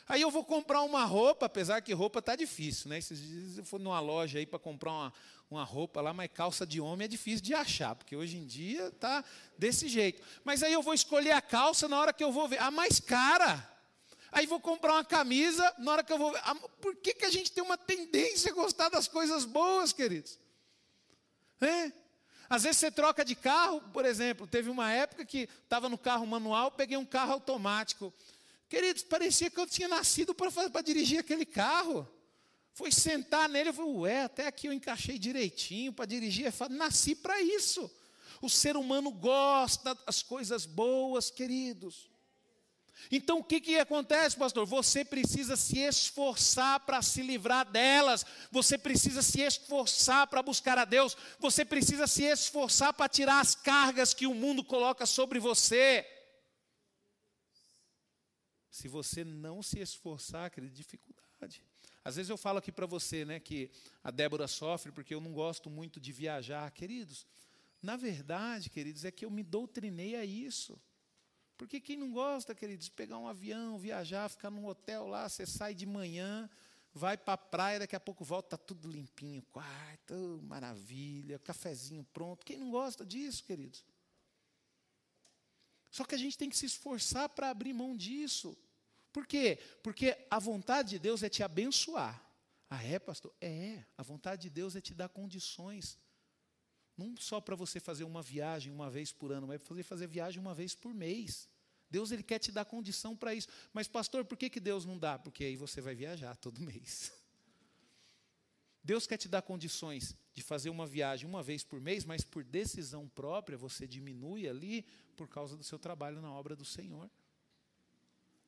Aí eu vou comprar uma roupa, apesar que roupa está difícil, né? Esses dias eu fui numa loja aí para comprar uma, uma roupa lá, mas calça de homem é difícil de achar, porque hoje em dia está desse jeito. Mas aí eu vou escolher a calça na hora que eu vou ver a mais cara. Aí vou comprar uma camisa, na hora que eu vou. Por que, que a gente tem uma tendência a gostar das coisas boas, queridos? É? Às vezes você troca de carro, por exemplo, teve uma época que estava no carro manual, peguei um carro automático. Queridos, parecia que eu tinha nascido para dirigir aquele carro. Foi sentar nele, eu falei, ué, até aqui eu encaixei direitinho para dirigir. Eu falei, nasci para isso. O ser humano gosta das coisas boas, queridos. Então o que, que acontece, pastor? Você precisa se esforçar para se livrar delas, você precisa se esforçar para buscar a Deus, você precisa se esforçar para tirar as cargas que o mundo coloca sobre você. Se você não se esforçar, aquele dificuldade. Às vezes eu falo aqui para você, né, que a Débora sofre porque eu não gosto muito de viajar, queridos. Na verdade, queridos, é que eu me doutrinei a isso. Porque quem não gosta, queridos, de pegar um avião, viajar, ficar num hotel lá, você sai de manhã, vai para a praia, daqui a pouco volta, está tudo limpinho, quarto, oh, maravilha, cafezinho pronto. Quem não gosta disso, queridos? Só que a gente tem que se esforçar para abrir mão disso. Por quê? Porque a vontade de Deus é te abençoar. Ah, é, pastor? É. A vontade de Deus é te dar condições. Não só para você fazer uma viagem uma vez por ano, mas para você fazer viagem uma vez por mês. Deus ele quer te dar condição para isso. Mas, pastor, por que, que Deus não dá? Porque aí você vai viajar todo mês. Deus quer te dar condições de fazer uma viagem uma vez por mês, mas por decisão própria você diminui ali por causa do seu trabalho na obra do Senhor.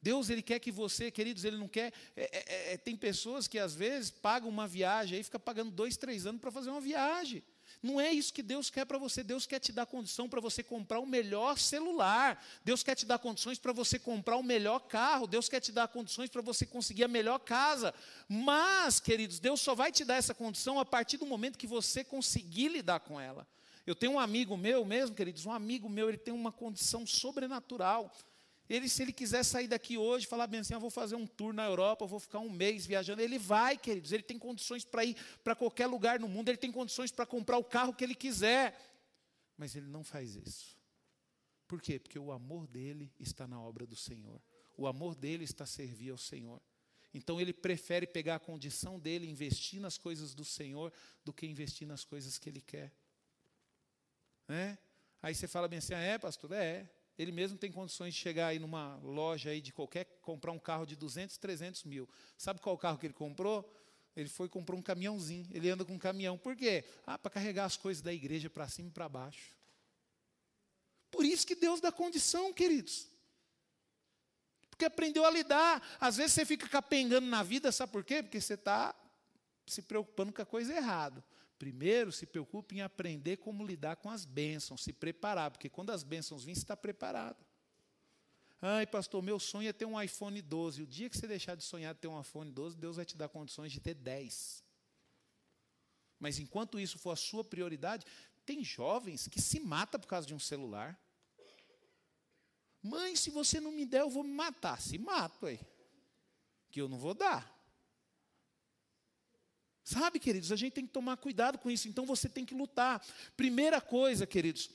Deus ele quer que você, queridos, ele não quer. É, é, é, tem pessoas que às vezes pagam uma viagem, aí fica pagando dois, três anos para fazer uma viagem. Não é isso que Deus quer para você. Deus quer te dar condição para você comprar o melhor celular. Deus quer te dar condições para você comprar o melhor carro. Deus quer te dar condições para você conseguir a melhor casa. Mas, queridos, Deus só vai te dar essa condição a partir do momento que você conseguir lidar com ela. Eu tenho um amigo meu mesmo, queridos, um amigo meu, ele tem uma condição sobrenatural. Ele, se ele quiser sair daqui hoje, falar bem assim, eu vou fazer um tour na Europa, eu vou ficar um mês viajando, ele vai, queridos. Ele tem condições para ir para qualquer lugar no mundo, ele tem condições para comprar o carro que ele quiser. Mas ele não faz isso. Por quê? Porque o amor dele está na obra do Senhor. O amor dele está a servir ao Senhor. Então ele prefere pegar a condição dele, investir nas coisas do Senhor, do que investir nas coisas que ele quer. É? Aí você fala bem assim, ah, é, pastor? É. Ele mesmo tem condições de chegar aí numa loja aí de qualquer, comprar um carro de 200, 300 mil. Sabe qual carro que ele comprou? Ele foi e comprou um caminhãozinho. Ele anda com um caminhão. Por quê? Ah, para carregar as coisas da igreja para cima e para baixo. Por isso que Deus dá condição, queridos. Porque aprendeu a lidar. Às vezes você fica capengando na vida, sabe por quê? Porque você está se preocupando com a coisa errada. Primeiro, se preocupe em aprender como lidar com as bênçãos, se preparar, porque quando as bênçãos virem, você está preparado. Ai, pastor, meu sonho é ter um iPhone 12. O dia que você deixar de sonhar ter um iPhone 12, Deus vai te dar condições de ter 10. Mas enquanto isso for a sua prioridade, tem jovens que se matam por causa de um celular. Mãe, se você não me der, eu vou me matar. Se mato aí. Que eu não vou dar. Sabe, queridos, a gente tem que tomar cuidado com isso, então você tem que lutar. Primeira coisa, queridos,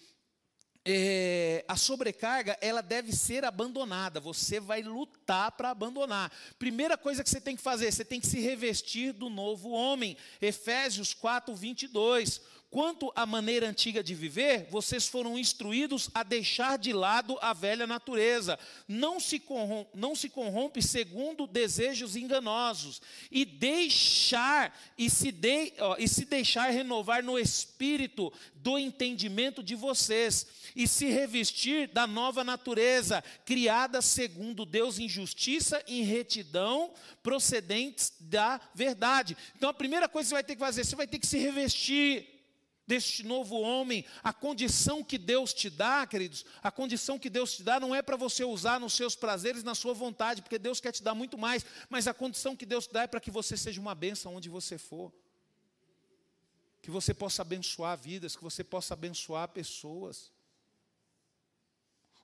é, a sobrecarga ela deve ser abandonada. Você vai lutar para abandonar. Primeira coisa que você tem que fazer, você tem que se revestir do novo homem. Efésios 4, 22. Quanto à maneira antiga de viver, vocês foram instruídos a deixar de lado a velha natureza. Não se corrompe, não se corrompe segundo desejos enganosos. E deixar, e se, de, ó, e se deixar renovar no espírito do entendimento de vocês. E se revestir da nova natureza, criada segundo Deus em justiça e em retidão, procedentes da verdade. Então a primeira coisa que você vai ter que fazer, você vai ter que se revestir deste novo homem, a condição que Deus te dá, queridos, a condição que Deus te dá não é para você usar nos seus prazeres, na sua vontade, porque Deus quer te dar muito mais, mas a condição que Deus te dá é para que você seja uma bênção onde você for. Que você possa abençoar vidas, que você possa abençoar pessoas.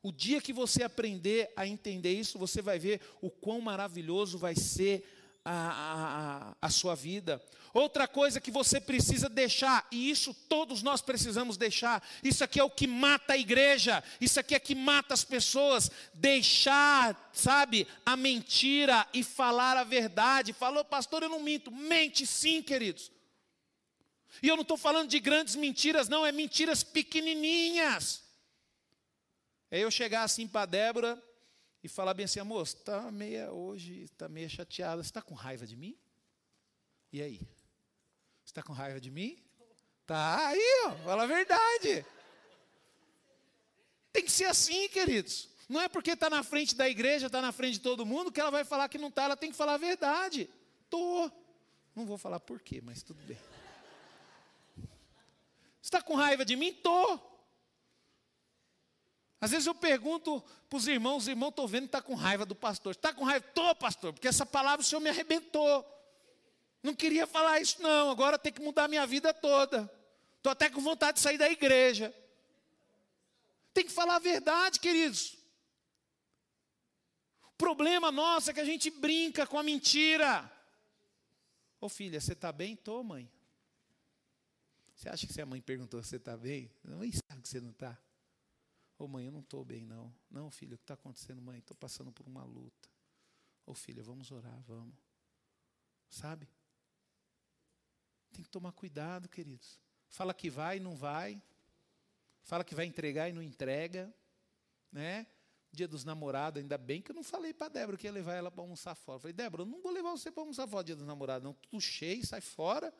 O dia que você aprender a entender isso, você vai ver o quão maravilhoso vai ser a, a, a, sua vida. Outra coisa que você precisa deixar, e isso todos nós precisamos deixar, isso aqui é o que mata a igreja, isso aqui é que mata as pessoas, deixar, sabe, a mentira e falar a verdade. Falou, pastor, eu não minto. Mente sim, queridos. E eu não estou falando de grandes mentiras, não, é mentiras pequenininhas. É eu chegar assim para Débora, e falar bem assim, amor, está meia hoje, está meia chateada, você está com raiva de mim? E aí? Você está com raiva de mim? Tá aí, ó, fala a verdade. Tem que ser assim, queridos. Não é porque está na frente da igreja, está na frente de todo mundo, que ela vai falar que não está, ela tem que falar a verdade. Tô. Não vou falar por quê, mas tudo bem. Você está com raiva de mim? Tô. Às vezes eu pergunto para os irmãos, os irmãos, estou vendo que está com raiva do pastor. Está com raiva? Estou, pastor, porque essa palavra o Senhor me arrebentou. Não queria falar isso, não. Agora tem que mudar a minha vida toda. Estou até com vontade de sair da igreja. Tem que falar a verdade, queridos. O problema nosso é que a gente brinca com a mentira. Ô filha, você está bem? Estou, mãe. Você acha que se a mãe perguntou se você está bem? Não, sabe que você não está. Ô mãe, eu não estou bem, não. Não, filho, o que está acontecendo, mãe? Estou passando por uma luta. Ô oh, filha, vamos orar, vamos. Sabe? Tem que tomar cuidado, queridos. Fala que vai e não vai. Fala que vai entregar e não entrega. Né? Dia dos namorados, ainda bem que eu não falei para Débora que ia levar ela para almoçar fora. Falei, Débora, eu não vou levar você para almoçar fora dia dos namorados, não. Tudo cheio, sai fora.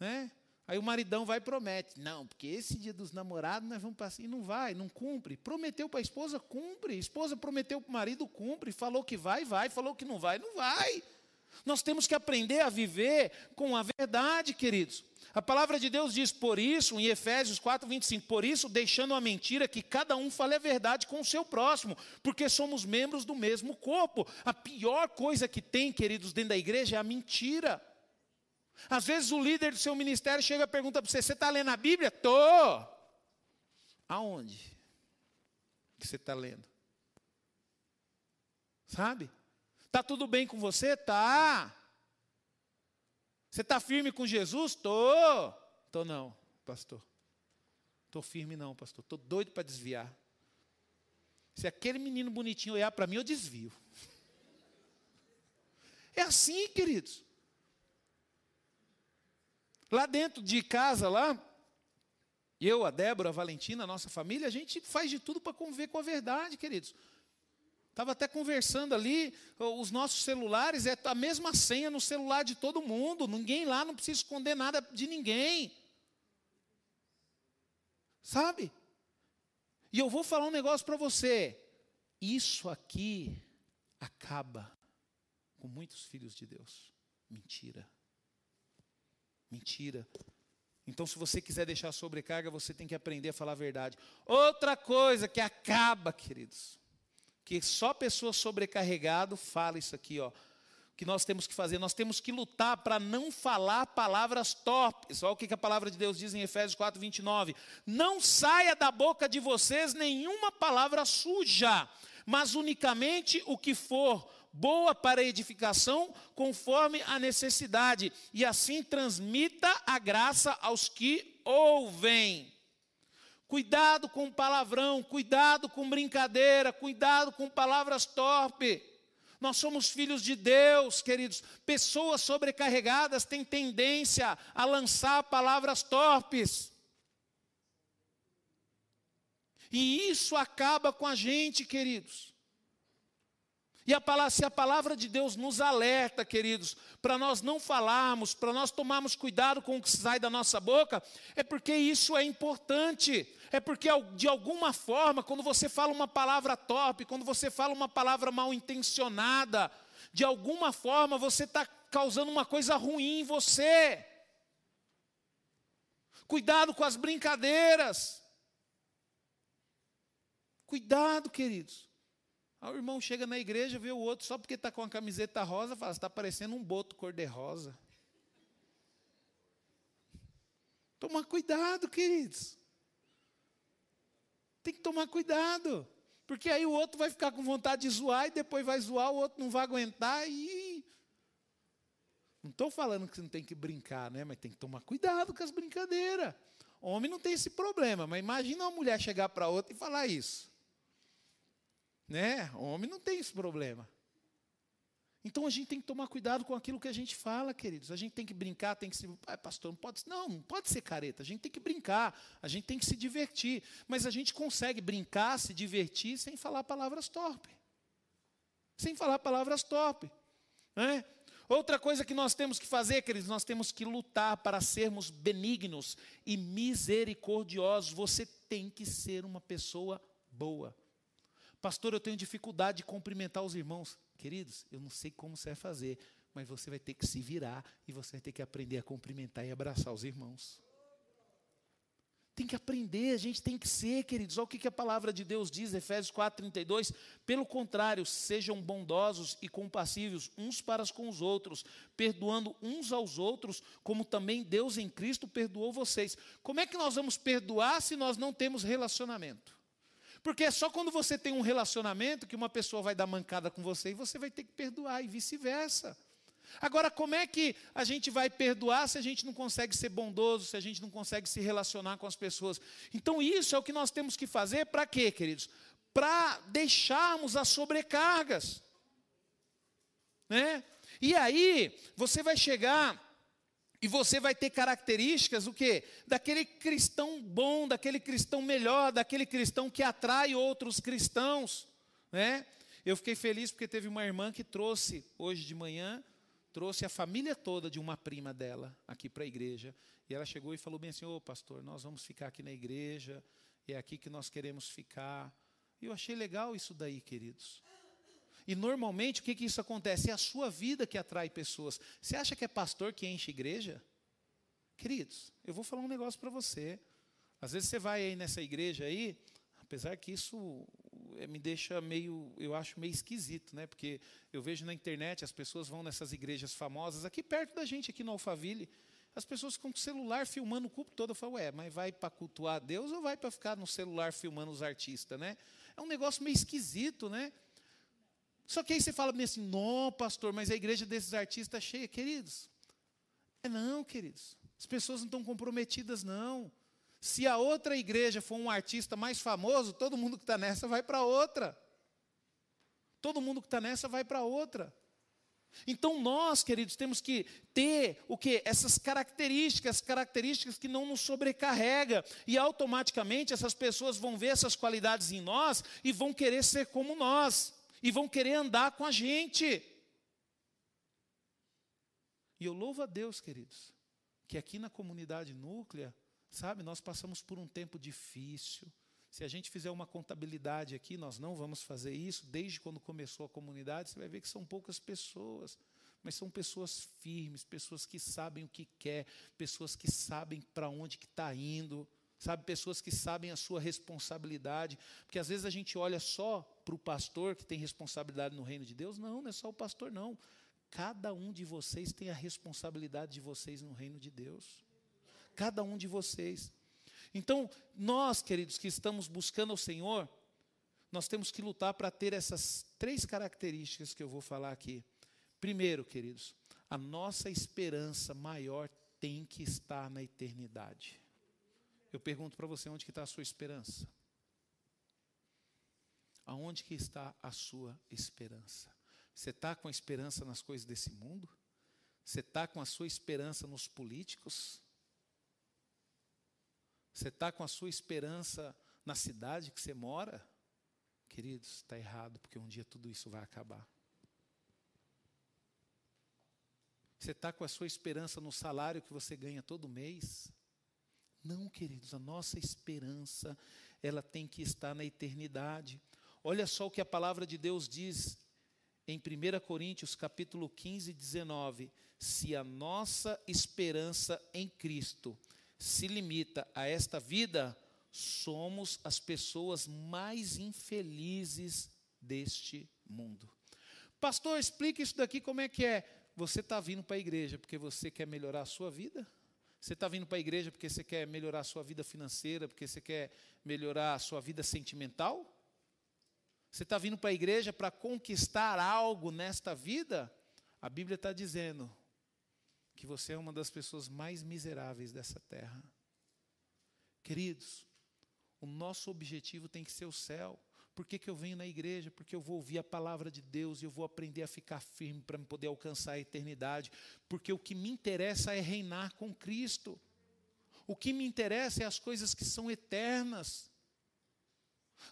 Né? Aí o maridão vai e promete. Não, porque esse dia dos namorados nós vamos passar. E não vai, não cumpre. Prometeu para a esposa, cumpre. Esposa prometeu para o marido, cumpre. Falou que vai, vai. Falou que não vai, não vai. Nós temos que aprender a viver com a verdade, queridos. A palavra de Deus diz, por isso, em Efésios 4, 25, por isso, deixando a mentira, que cada um fale a verdade com o seu próximo, porque somos membros do mesmo corpo. A pior coisa que tem, queridos, dentro da igreja é a mentira. Às vezes o líder do seu ministério chega e pergunta para você: Você está lendo a Bíblia? Estou. Aonde que você está lendo? Sabe? Está tudo bem com você? Tá. Você está firme com Jesus? Estou. Estou não, pastor. Estou firme não, pastor. Estou doido para desviar. Se aquele menino bonitinho olhar para mim, eu desvio. É assim, queridos. Lá dentro de casa, lá, eu, a Débora, a Valentina, a nossa família, a gente faz de tudo para conviver com a verdade, queridos. Estava até conversando ali, os nossos celulares, é a mesma senha no celular de todo mundo, ninguém lá não precisa esconder nada de ninguém. Sabe? E eu vou falar um negócio para você. Isso aqui acaba com muitos filhos de Deus. Mentira. Mentira. Então, se você quiser deixar sobrecarga, você tem que aprender a falar a verdade. Outra coisa que acaba, queridos, que só pessoa sobrecarregado fala isso aqui, ó. O que nós temos que fazer? Nós temos que lutar para não falar palavras torpes. Olha o que a palavra de Deus diz em Efésios 4, 29. Não saia da boca de vocês nenhuma palavra suja, mas unicamente o que for boa para edificação, conforme a necessidade, e assim transmita a graça aos que ouvem. Cuidado com palavrão, cuidado com brincadeira, cuidado com palavras torpes. Nós somos filhos de Deus, queridos. Pessoas sobrecarregadas têm tendência a lançar palavras torpes. E isso acaba com a gente, queridos. E a palavra, se a palavra de Deus nos alerta, queridos, para nós não falarmos, para nós tomarmos cuidado com o que sai da nossa boca, é porque isso é importante. É porque, de alguma forma, quando você fala uma palavra top, quando você fala uma palavra mal intencionada, de alguma forma você está causando uma coisa ruim em você. Cuidado com as brincadeiras. Cuidado, queridos. Aí o irmão chega na igreja, vê o outro só porque está com a camiseta rosa, fala, está parecendo um boto cor-de-rosa. Toma cuidado, queridos. Tem que tomar cuidado. Porque aí o outro vai ficar com vontade de zoar e depois vai zoar, o outro não vai aguentar e. Não estou falando que você não tem que brincar, né? Mas tem que tomar cuidado com as brincadeiras. Homem não tem esse problema, mas imagina uma mulher chegar para outra e falar isso. Né? Homem não tem esse problema. Então a gente tem que tomar cuidado com aquilo que a gente fala, queridos. A gente tem que brincar, tem que se. Ah, pastor, não pode, não, não pode ser careta. A gente tem que brincar, a gente tem que se divertir. Mas a gente consegue brincar, se divertir, sem falar palavras torpes. Sem falar palavras torpes. Né? Outra coisa que nós temos que fazer, queridos, nós temos que lutar para sermos benignos e misericordiosos. Você tem que ser uma pessoa boa. Pastor, eu tenho dificuldade de cumprimentar os irmãos. Queridos, eu não sei como você vai fazer, mas você vai ter que se virar e você vai ter que aprender a cumprimentar e abraçar os irmãos. Tem que aprender, a gente tem que ser, queridos. Olha o que a palavra de Deus diz, Efésios 4,32. Pelo contrário, sejam bondosos e compassivos uns para com os outros, perdoando uns aos outros, como também Deus em Cristo perdoou vocês. Como é que nós vamos perdoar se nós não temos relacionamento? Porque é só quando você tem um relacionamento que uma pessoa vai dar mancada com você e você vai ter que perdoar e vice-versa. Agora, como é que a gente vai perdoar se a gente não consegue ser bondoso, se a gente não consegue se relacionar com as pessoas? Então, isso é o que nós temos que fazer para quê, queridos? Para deixarmos as sobrecargas. Né? E aí, você vai chegar e você vai ter características o quê? Daquele cristão bom, daquele cristão melhor, daquele cristão que atrai outros cristãos, né? Eu fiquei feliz porque teve uma irmã que trouxe hoje de manhã, trouxe a família toda de uma prima dela aqui para a igreja. E ela chegou e falou bem assim: "Ô, oh, pastor, nós vamos ficar aqui na igreja, é aqui que nós queremos ficar". E eu achei legal isso daí, queridos. E normalmente o que, que isso acontece? É a sua vida que atrai pessoas. Você acha que é pastor que enche igreja? Queridos, eu vou falar um negócio para você. Às vezes você vai aí nessa igreja aí, apesar que isso eh, me deixa meio, eu acho meio esquisito, né? Porque eu vejo na internet as pessoas vão nessas igrejas famosas aqui perto da gente aqui no Alphaville, as pessoas com o celular filmando o culto todo. Eu falo, ué, mas vai para cultuar a Deus ou vai para ficar no celular filmando os artistas, né? É um negócio meio esquisito, né? Só que aí você fala assim, não, pastor, mas a igreja desses artistas está cheia, queridos. É não, queridos. As pessoas não estão comprometidas, não. Se a outra igreja for um artista mais famoso, todo mundo que está nessa vai para outra. Todo mundo que está nessa vai para outra. Então nós, queridos, temos que ter o que? Essas características, características que não nos sobrecarrega e automaticamente essas pessoas vão ver essas qualidades em nós e vão querer ser como nós e vão querer andar com a gente. E eu louvo a Deus, queridos, que aqui na comunidade núclea, sabe, nós passamos por um tempo difícil. Se a gente fizer uma contabilidade aqui, nós não vamos fazer isso, desde quando começou a comunidade, você vai ver que são poucas pessoas, mas são pessoas firmes, pessoas que sabem o que quer, pessoas que sabem para onde que está indo, Sabe, pessoas que sabem a sua responsabilidade. Porque às vezes a gente olha só para o pastor que tem responsabilidade no reino de Deus. Não, não é só o pastor, não. Cada um de vocês tem a responsabilidade de vocês no reino de Deus. Cada um de vocês. Então, nós, queridos, que estamos buscando o Senhor, nós temos que lutar para ter essas três características que eu vou falar aqui. Primeiro, queridos, a nossa esperança maior tem que estar na eternidade. Eu pergunto para você, onde que está a sua esperança? Aonde que está a sua esperança? Você está com a esperança nas coisas desse mundo? Você está com a sua esperança nos políticos? Você está com a sua esperança na cidade que você mora? Queridos, está errado, porque um dia tudo isso vai acabar. Você está com a sua esperança no salário que você ganha todo mês? Não, queridos, a nossa esperança, ela tem que estar na eternidade. Olha só o que a palavra de Deus diz em 1 Coríntios, capítulo 15, 19. Se a nossa esperança em Cristo se limita a esta vida, somos as pessoas mais infelizes deste mundo. Pastor, explique isso daqui como é que é. Você está vindo para a igreja porque você quer melhorar a sua vida? Você está vindo para a igreja porque você quer melhorar a sua vida financeira, porque você quer melhorar a sua vida sentimental? Você está vindo para a igreja para conquistar algo nesta vida? A Bíblia está dizendo que você é uma das pessoas mais miseráveis dessa terra. Queridos, o nosso objetivo tem que ser o céu. Por que, que eu venho na igreja? Porque eu vou ouvir a palavra de Deus e eu vou aprender a ficar firme para poder alcançar a eternidade. Porque o que me interessa é reinar com Cristo. O que me interessa é as coisas que são eternas.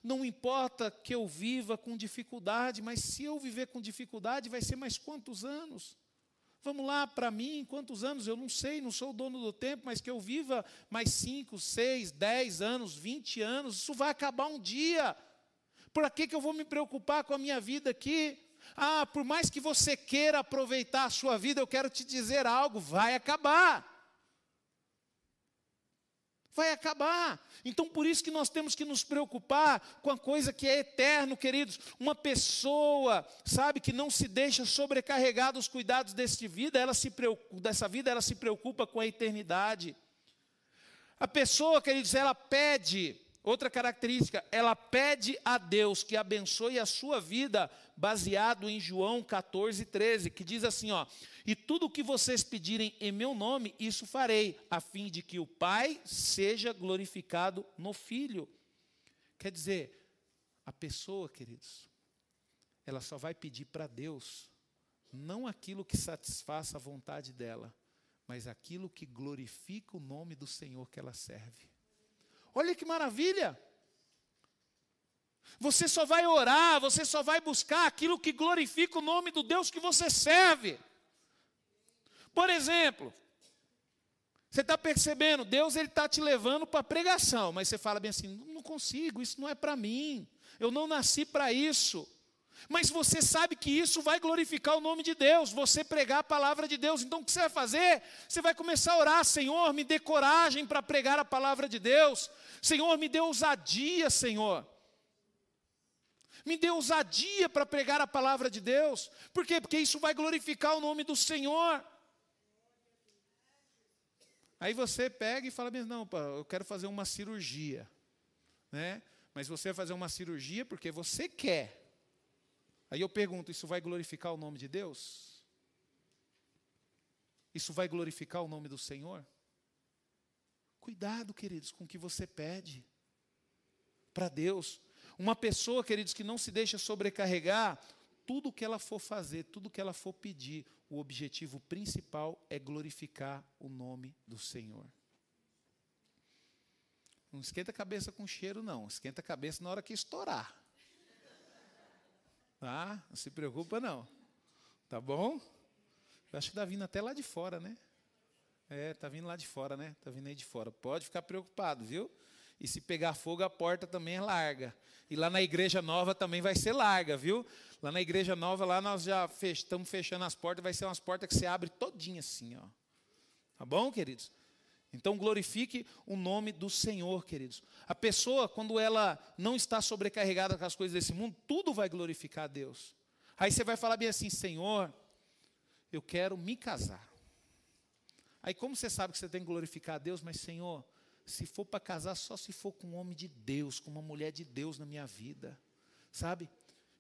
Não importa que eu viva com dificuldade, mas se eu viver com dificuldade, vai ser mais quantos anos? Vamos lá, para mim, quantos anos? Eu não sei, não sou o dono do tempo, mas que eu viva mais 5, 6, 10 anos, 20 anos, isso vai acabar um dia. Por que, que eu vou me preocupar com a minha vida aqui? Ah, por mais que você queira aproveitar a sua vida, eu quero te dizer algo: vai acabar. Vai acabar. Então, por isso que nós temos que nos preocupar com a coisa que é eterno, queridos. Uma pessoa, sabe, que não se deixa sobrecarregar dos cuidados desta vida, ela se preocupa, dessa vida, ela se preocupa com a eternidade. A pessoa, queridos, ela pede Outra característica, ela pede a Deus que abençoe a sua vida, baseado em João 14, 13, que diz assim: ó, e tudo o que vocês pedirem em meu nome, isso farei, a fim de que o Pai seja glorificado no Filho. Quer dizer, a pessoa, queridos, ela só vai pedir para Deus, não aquilo que satisfaça a vontade dela, mas aquilo que glorifica o nome do Senhor que ela serve. Olha que maravilha! Você só vai orar, você só vai buscar aquilo que glorifica o nome do Deus que você serve. Por exemplo, você está percebendo, Deus ele está te levando para a pregação, mas você fala bem assim: não consigo, isso não é para mim, eu não nasci para isso. Mas você sabe que isso vai glorificar o nome de Deus, você pregar a palavra de Deus. Então o que você vai fazer? Você vai começar a orar: Senhor, me dê coragem para pregar a palavra de Deus. Senhor, me dê ousadia, Senhor. Me dê ousadia para pregar a palavra de Deus. Por quê? Porque isso vai glorificar o nome do Senhor. Aí você pega e fala: Não, eu quero fazer uma cirurgia. Né? Mas você vai fazer uma cirurgia porque você quer. Aí eu pergunto: isso vai glorificar o nome de Deus? Isso vai glorificar o nome do Senhor? Cuidado, queridos, com o que você pede para Deus. Uma pessoa, queridos, que não se deixa sobrecarregar, tudo que ela for fazer, tudo que ela for pedir, o objetivo principal é glorificar o nome do Senhor. Não esquenta a cabeça com cheiro, não. Esquenta a cabeça na hora que estourar. Tá? Não se preocupa, não. Tá bom? Eu acho que está vindo até lá de fora, né? É, está vindo lá de fora, né? Está vindo aí de fora. Pode ficar preocupado, viu? E se pegar fogo, a porta também é larga. E lá na igreja nova também vai ser larga, viu? Lá na igreja nova, lá nós já fech estamos fechando as portas, vai ser umas portas que você abre todinha assim, ó. Tá bom, queridos? Então glorifique o nome do Senhor, queridos. A pessoa, quando ela não está sobrecarregada com as coisas desse mundo, tudo vai glorificar a Deus. Aí você vai falar bem assim: Senhor, eu quero me casar. Aí, como você sabe que você tem que glorificar a Deus, mas Senhor, se for para casar, só se for com um homem de Deus, com uma mulher de Deus na minha vida, sabe?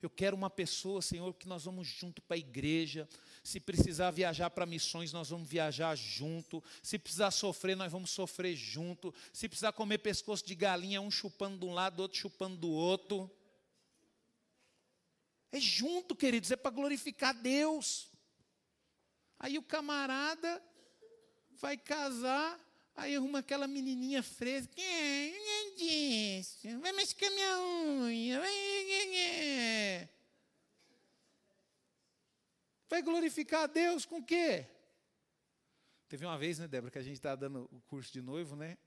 Eu quero uma pessoa, Senhor, que nós vamos junto para a igreja. Se precisar viajar para missões, nós vamos viajar junto. Se precisar sofrer, nós vamos sofrer junto. Se precisar comer pescoço de galinha, um chupando de um lado, outro chupando do outro. É junto, queridos, é para glorificar Deus. Aí o camarada vai casar, aí arruma aquela menininha fresca. Quem disse? Vai mexer minha unha. Vai... vai glorificar a Deus com o quê? Teve uma vez, né, Débora, que a gente estava dando o curso de noivo, né?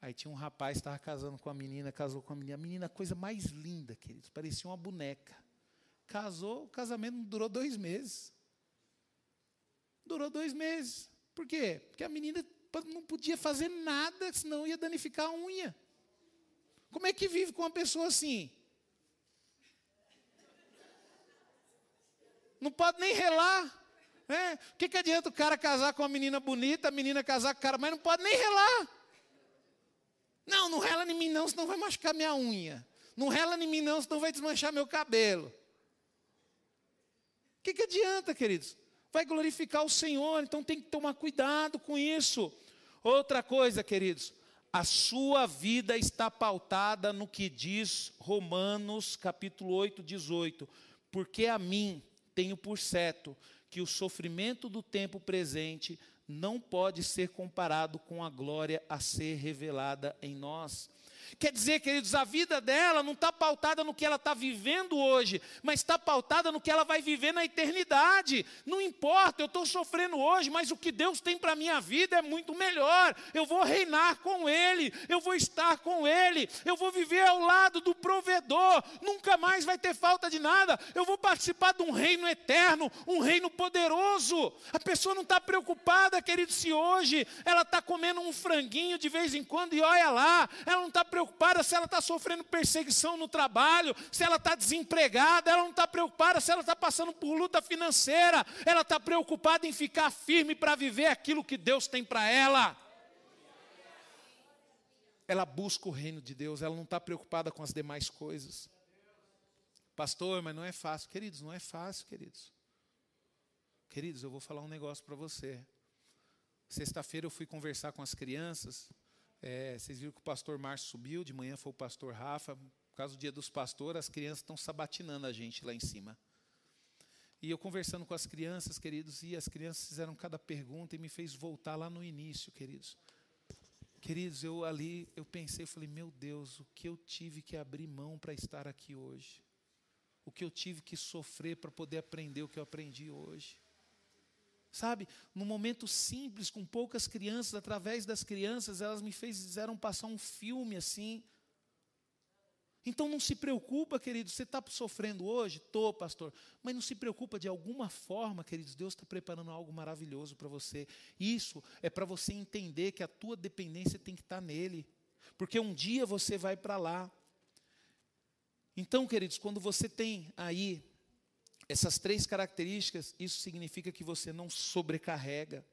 Aí tinha um rapaz que estava casando com a menina, casou com a menina. A menina, a coisa mais linda, queridos, parecia uma boneca. Casou, o casamento não durou dois meses. Durou dois meses. Por quê? Porque a menina não podia fazer nada, senão ia danificar a unha. Como é que vive com uma pessoa assim? Não pode nem relar. Né? O que, que adianta o cara casar com uma menina bonita, a menina casar com o cara, mas não pode nem relar. Não, não rela em mim não, senão vai machucar minha unha. Não rela em mim não, senão vai desmanchar meu cabelo. O que, que adianta, queridos? Vai glorificar o Senhor, então tem que tomar cuidado com isso. Outra coisa, queridos, a sua vida está pautada no que diz Romanos capítulo 8, 18. Porque a mim tenho por certo que o sofrimento do tempo presente não pode ser comparado com a glória a ser revelada em nós. Quer dizer, queridos, a vida dela não está pautada no que ela está vivendo hoje, mas está pautada no que ela vai viver na eternidade. Não importa, eu estou sofrendo hoje, mas o que Deus tem para a minha vida é muito melhor. Eu vou reinar com Ele, eu vou estar com Ele, eu vou viver ao lado do provedor, nunca mais vai ter falta de nada. Eu vou participar de um reino eterno, um reino poderoso. A pessoa não está preocupada, querido, se hoje ela está comendo um franguinho de vez em quando e olha lá, ela não está preocupada se ela está sofrendo perseguição no trabalho, se ela está desempregada, ela não está preocupada se ela está passando por luta financeira, ela está preocupada em ficar firme para viver aquilo que Deus tem para ela. Ela busca o reino de Deus, ela não está preocupada com as demais coisas. Pastor, mas não é fácil. Queridos, não é fácil, queridos. Queridos, eu vou falar um negócio para você. Sexta-feira eu fui conversar com as crianças é, vocês viram que o pastor Márcio subiu, de manhã foi o pastor Rafa. Por causa do dia dos pastores, as crianças estão sabatinando a gente lá em cima. E eu conversando com as crianças, queridos, e as crianças fizeram cada pergunta e me fez voltar lá no início, queridos. Queridos, eu ali, eu pensei, falei, meu Deus, o que eu tive que abrir mão para estar aqui hoje? O que eu tive que sofrer para poder aprender o que eu aprendi hoje? Sabe, num momento simples, com poucas crianças, através das crianças, elas me fizeram passar um filme assim. Então não se preocupa, querido, você está sofrendo hoje? Estou, pastor. Mas não se preocupa, de alguma forma, queridos, Deus está preparando algo maravilhoso para você. Isso é para você entender que a tua dependência tem que estar tá nele. Porque um dia você vai para lá. Então, queridos, quando você tem aí essas três características, isso significa que você não sobrecarrega.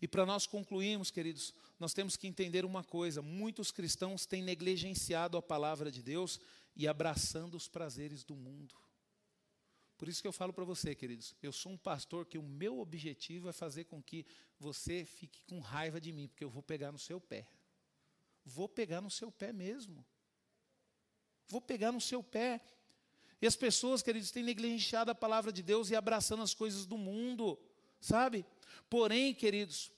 E para nós concluirmos, queridos, nós temos que entender uma coisa: muitos cristãos têm negligenciado a palavra de Deus e abraçando os prazeres do mundo. Por isso que eu falo para você, queridos, eu sou um pastor que o meu objetivo é fazer com que você fique com raiva de mim, porque eu vou pegar no seu pé. Vou pegar no seu pé mesmo. Vou pegar no seu pé. E as pessoas, queridos, têm negligenciado a palavra de Deus e abraçando as coisas do mundo, sabe? Porém, queridos,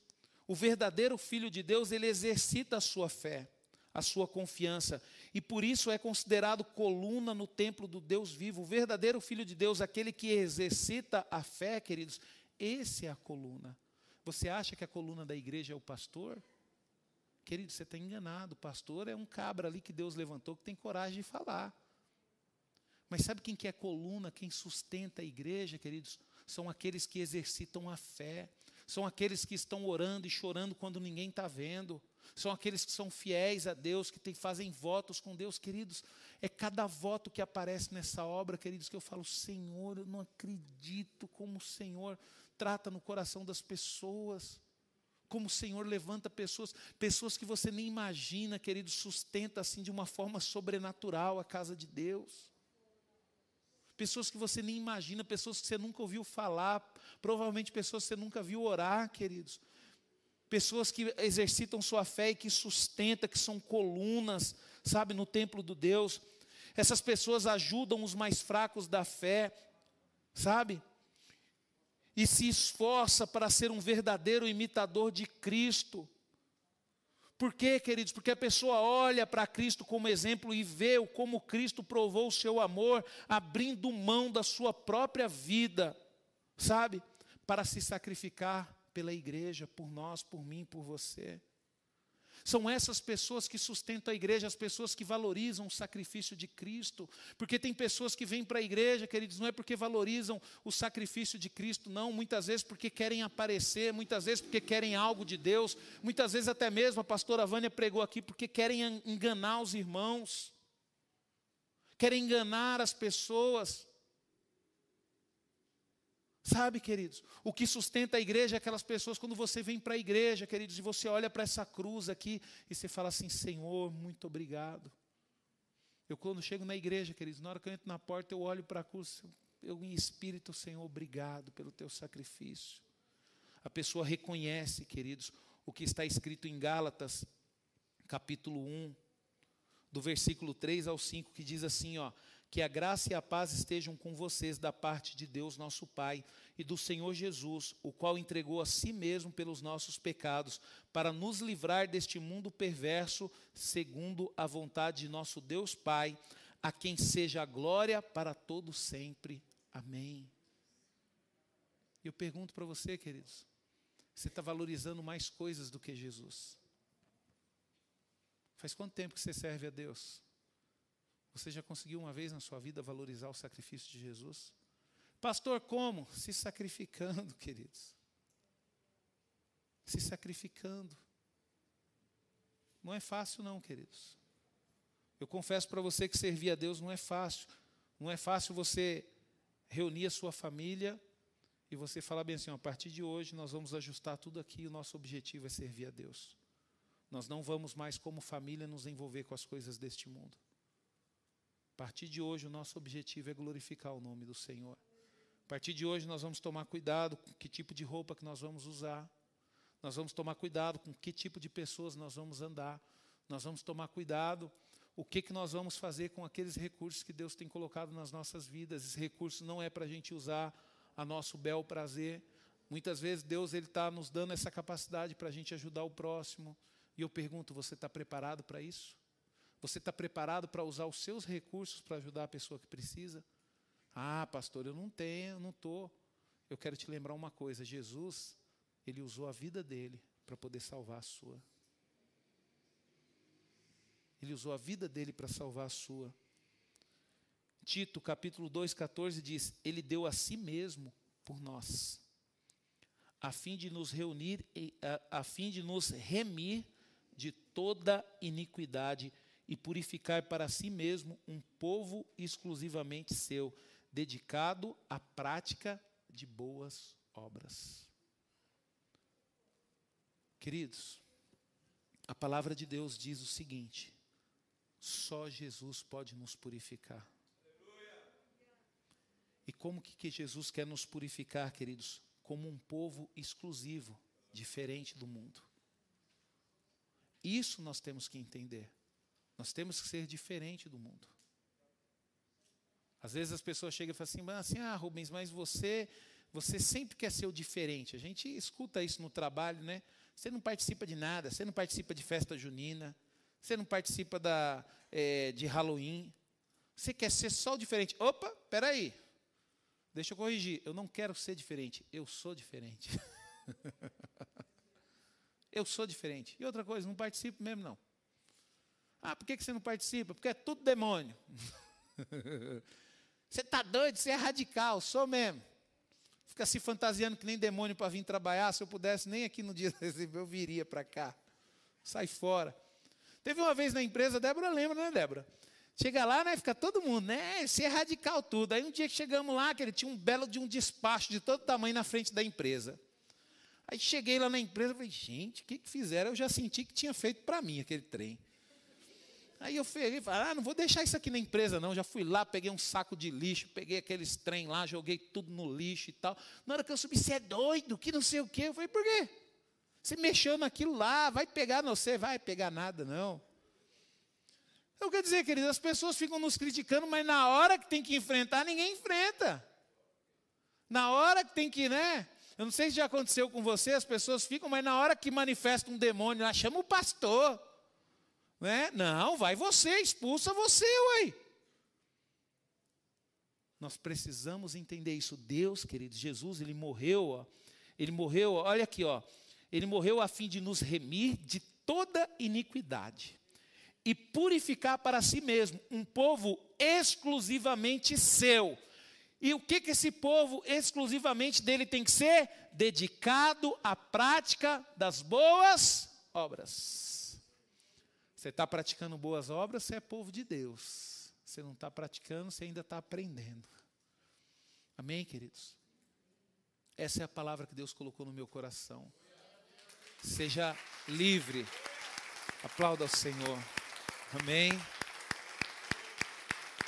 o verdadeiro filho de Deus, ele exercita a sua fé, a sua confiança, e por isso é considerado coluna no templo do Deus vivo. O verdadeiro filho de Deus, aquele que exercita a fé, queridos, esse é a coluna. Você acha que a coluna da igreja é o pastor? Querido, você está enganado. O pastor é um cabra ali que Deus levantou que tem coragem de falar. Mas sabe quem que é coluna, quem sustenta a igreja, queridos? São aqueles que exercitam a fé, são aqueles que estão orando e chorando quando ninguém está vendo, são aqueles que são fiéis a Deus, que tem, fazem votos com Deus, queridos. É cada voto que aparece nessa obra, queridos, que eu falo, Senhor, eu não acredito como o Senhor trata no coração das pessoas. Como o Senhor levanta pessoas, pessoas que você nem imagina, querido, sustenta assim de uma forma sobrenatural a casa de Deus. Pessoas que você nem imagina, pessoas que você nunca ouviu falar, provavelmente pessoas que você nunca viu orar, queridos. Pessoas que exercitam sua fé e que sustentam, que são colunas, sabe, no templo do Deus. Essas pessoas ajudam os mais fracos da fé, sabe? E se esforça para ser um verdadeiro imitador de Cristo. Por quê, queridos? Porque a pessoa olha para Cristo como exemplo e vê como Cristo provou o seu amor, abrindo mão da sua própria vida, sabe? Para se sacrificar pela igreja, por nós, por mim, por você. São essas pessoas que sustentam a igreja, as pessoas que valorizam o sacrifício de Cristo. Porque tem pessoas que vêm para a igreja, queridos, não é porque valorizam o sacrifício de Cristo, não. Muitas vezes porque querem aparecer, muitas vezes porque querem algo de Deus, muitas vezes até mesmo a pastora Vânia pregou aqui porque querem enganar os irmãos, querem enganar as pessoas. Sabe, queridos, o que sustenta a igreja é aquelas pessoas, quando você vem para a igreja, queridos, e você olha para essa cruz aqui e você fala assim: Senhor, muito obrigado. Eu, quando chego na igreja, queridos, na hora que eu entro na porta, eu olho para a cruz, eu em espírito, Senhor, obrigado pelo teu sacrifício. A pessoa reconhece, queridos, o que está escrito em Gálatas, capítulo 1, do versículo 3 ao 5, que diz assim: ó, que a graça e a paz estejam com vocês da parte de Deus, nosso Pai, e do Senhor Jesus, o qual entregou a si mesmo pelos nossos pecados, para nos livrar deste mundo perverso, segundo a vontade de nosso Deus Pai, a quem seja a glória para todo sempre. Amém. Eu pergunto para você, queridos, você está valorizando mais coisas do que Jesus? Faz quanto tempo que você serve a Deus? Você já conseguiu uma vez na sua vida valorizar o sacrifício de Jesus? Pastor, como? Se sacrificando, queridos. Se sacrificando. Não é fácil, não, queridos. Eu confesso para você que servir a Deus não é fácil. Não é fácil você reunir a sua família e você falar bem assim: a partir de hoje nós vamos ajustar tudo aqui, o nosso objetivo é servir a Deus. Nós não vamos mais, como família, nos envolver com as coisas deste mundo. A partir de hoje, o nosso objetivo é glorificar o nome do Senhor. A partir de hoje, nós vamos tomar cuidado com que tipo de roupa que nós vamos usar. Nós vamos tomar cuidado com que tipo de pessoas nós vamos andar. Nós vamos tomar cuidado o que, que nós vamos fazer com aqueles recursos que Deus tem colocado nas nossas vidas. Esse recurso não é para a gente usar a nosso bel prazer. Muitas vezes Deus ele está nos dando essa capacidade para a gente ajudar o próximo. E eu pergunto, você está preparado para isso? Você está preparado para usar os seus recursos para ajudar a pessoa que precisa? Ah, pastor, eu não tenho, não estou. Eu quero te lembrar uma coisa: Jesus, ele usou a vida dele para poder salvar a sua. Ele usou a vida dele para salvar a sua. Tito, capítulo 2, 14 diz: Ele deu a si mesmo por nós, a fim de nos reunir, a, a fim de nos remir de toda iniquidade e purificar para si mesmo um povo exclusivamente seu, dedicado à prática de boas obras. Queridos, a palavra de Deus diz o seguinte: só Jesus pode nos purificar. E como que, Jesus quer nos purificar, queridos? Como um povo exclusivo, diferente do mundo. Isso nós temos que entender. Nós temos que ser diferente do mundo. Às vezes as pessoas chegam e falam assim, assim, ah, Rubens, mas você, você sempre quer ser o diferente. A gente escuta isso no trabalho, né? Você não participa de nada, você não participa de festa junina, você não participa da, é, de Halloween. Você quer ser só o diferente. Opa, peraí. Deixa eu corrigir. Eu não quero ser diferente. Eu sou diferente. eu sou diferente. E outra coisa, não participo mesmo, não. Ah, por que você não participa? Porque é tudo demônio. você está doido, você é radical, sou mesmo. Fica se fantasiando que nem demônio para vir trabalhar. Se eu pudesse, nem aqui no dia eu viria para cá. Sai fora. Teve uma vez na empresa, Débora lembra, né, Débora? Chega lá, né, fica todo mundo, né, ser radical tudo. Aí um dia que chegamos lá, que ele tinha um belo de um despacho de todo tamanho na frente da empresa. Aí cheguei lá na empresa e falei, gente, o que, que fizeram? Eu já senti que tinha feito para mim aquele trem. Aí eu falei, ah, não vou deixar isso aqui na empresa, não. Já fui lá, peguei um saco de lixo, peguei aqueles trem lá, joguei tudo no lixo e tal. Na hora que eu subi, você é doido, que não sei o quê. Eu falei, por quê? Você mexeu naquilo lá, vai pegar, não sei, vai pegar nada, não. Eu quero dizer, queridos, as pessoas ficam nos criticando, mas na hora que tem que enfrentar, ninguém enfrenta. Na hora que tem que, né? Eu não sei se já aconteceu com você, as pessoas ficam, mas na hora que manifesta um demônio, lá chama o pastor. Né? Não, vai você, expulsa você, uai. Nós precisamos entender isso. Deus, queridos, Jesus, ele morreu, ó, ele morreu, olha aqui, ó, ele morreu a fim de nos remir de toda iniquidade e purificar para si mesmo um povo exclusivamente seu. E o que, que esse povo exclusivamente dele tem que ser? Dedicado à prática das boas obras. Você está praticando boas obras, você é povo de Deus. Você não está praticando, você ainda está aprendendo. Amém, queridos? Essa é a palavra que Deus colocou no meu coração. Seja livre. Aplauda ao Senhor. Amém.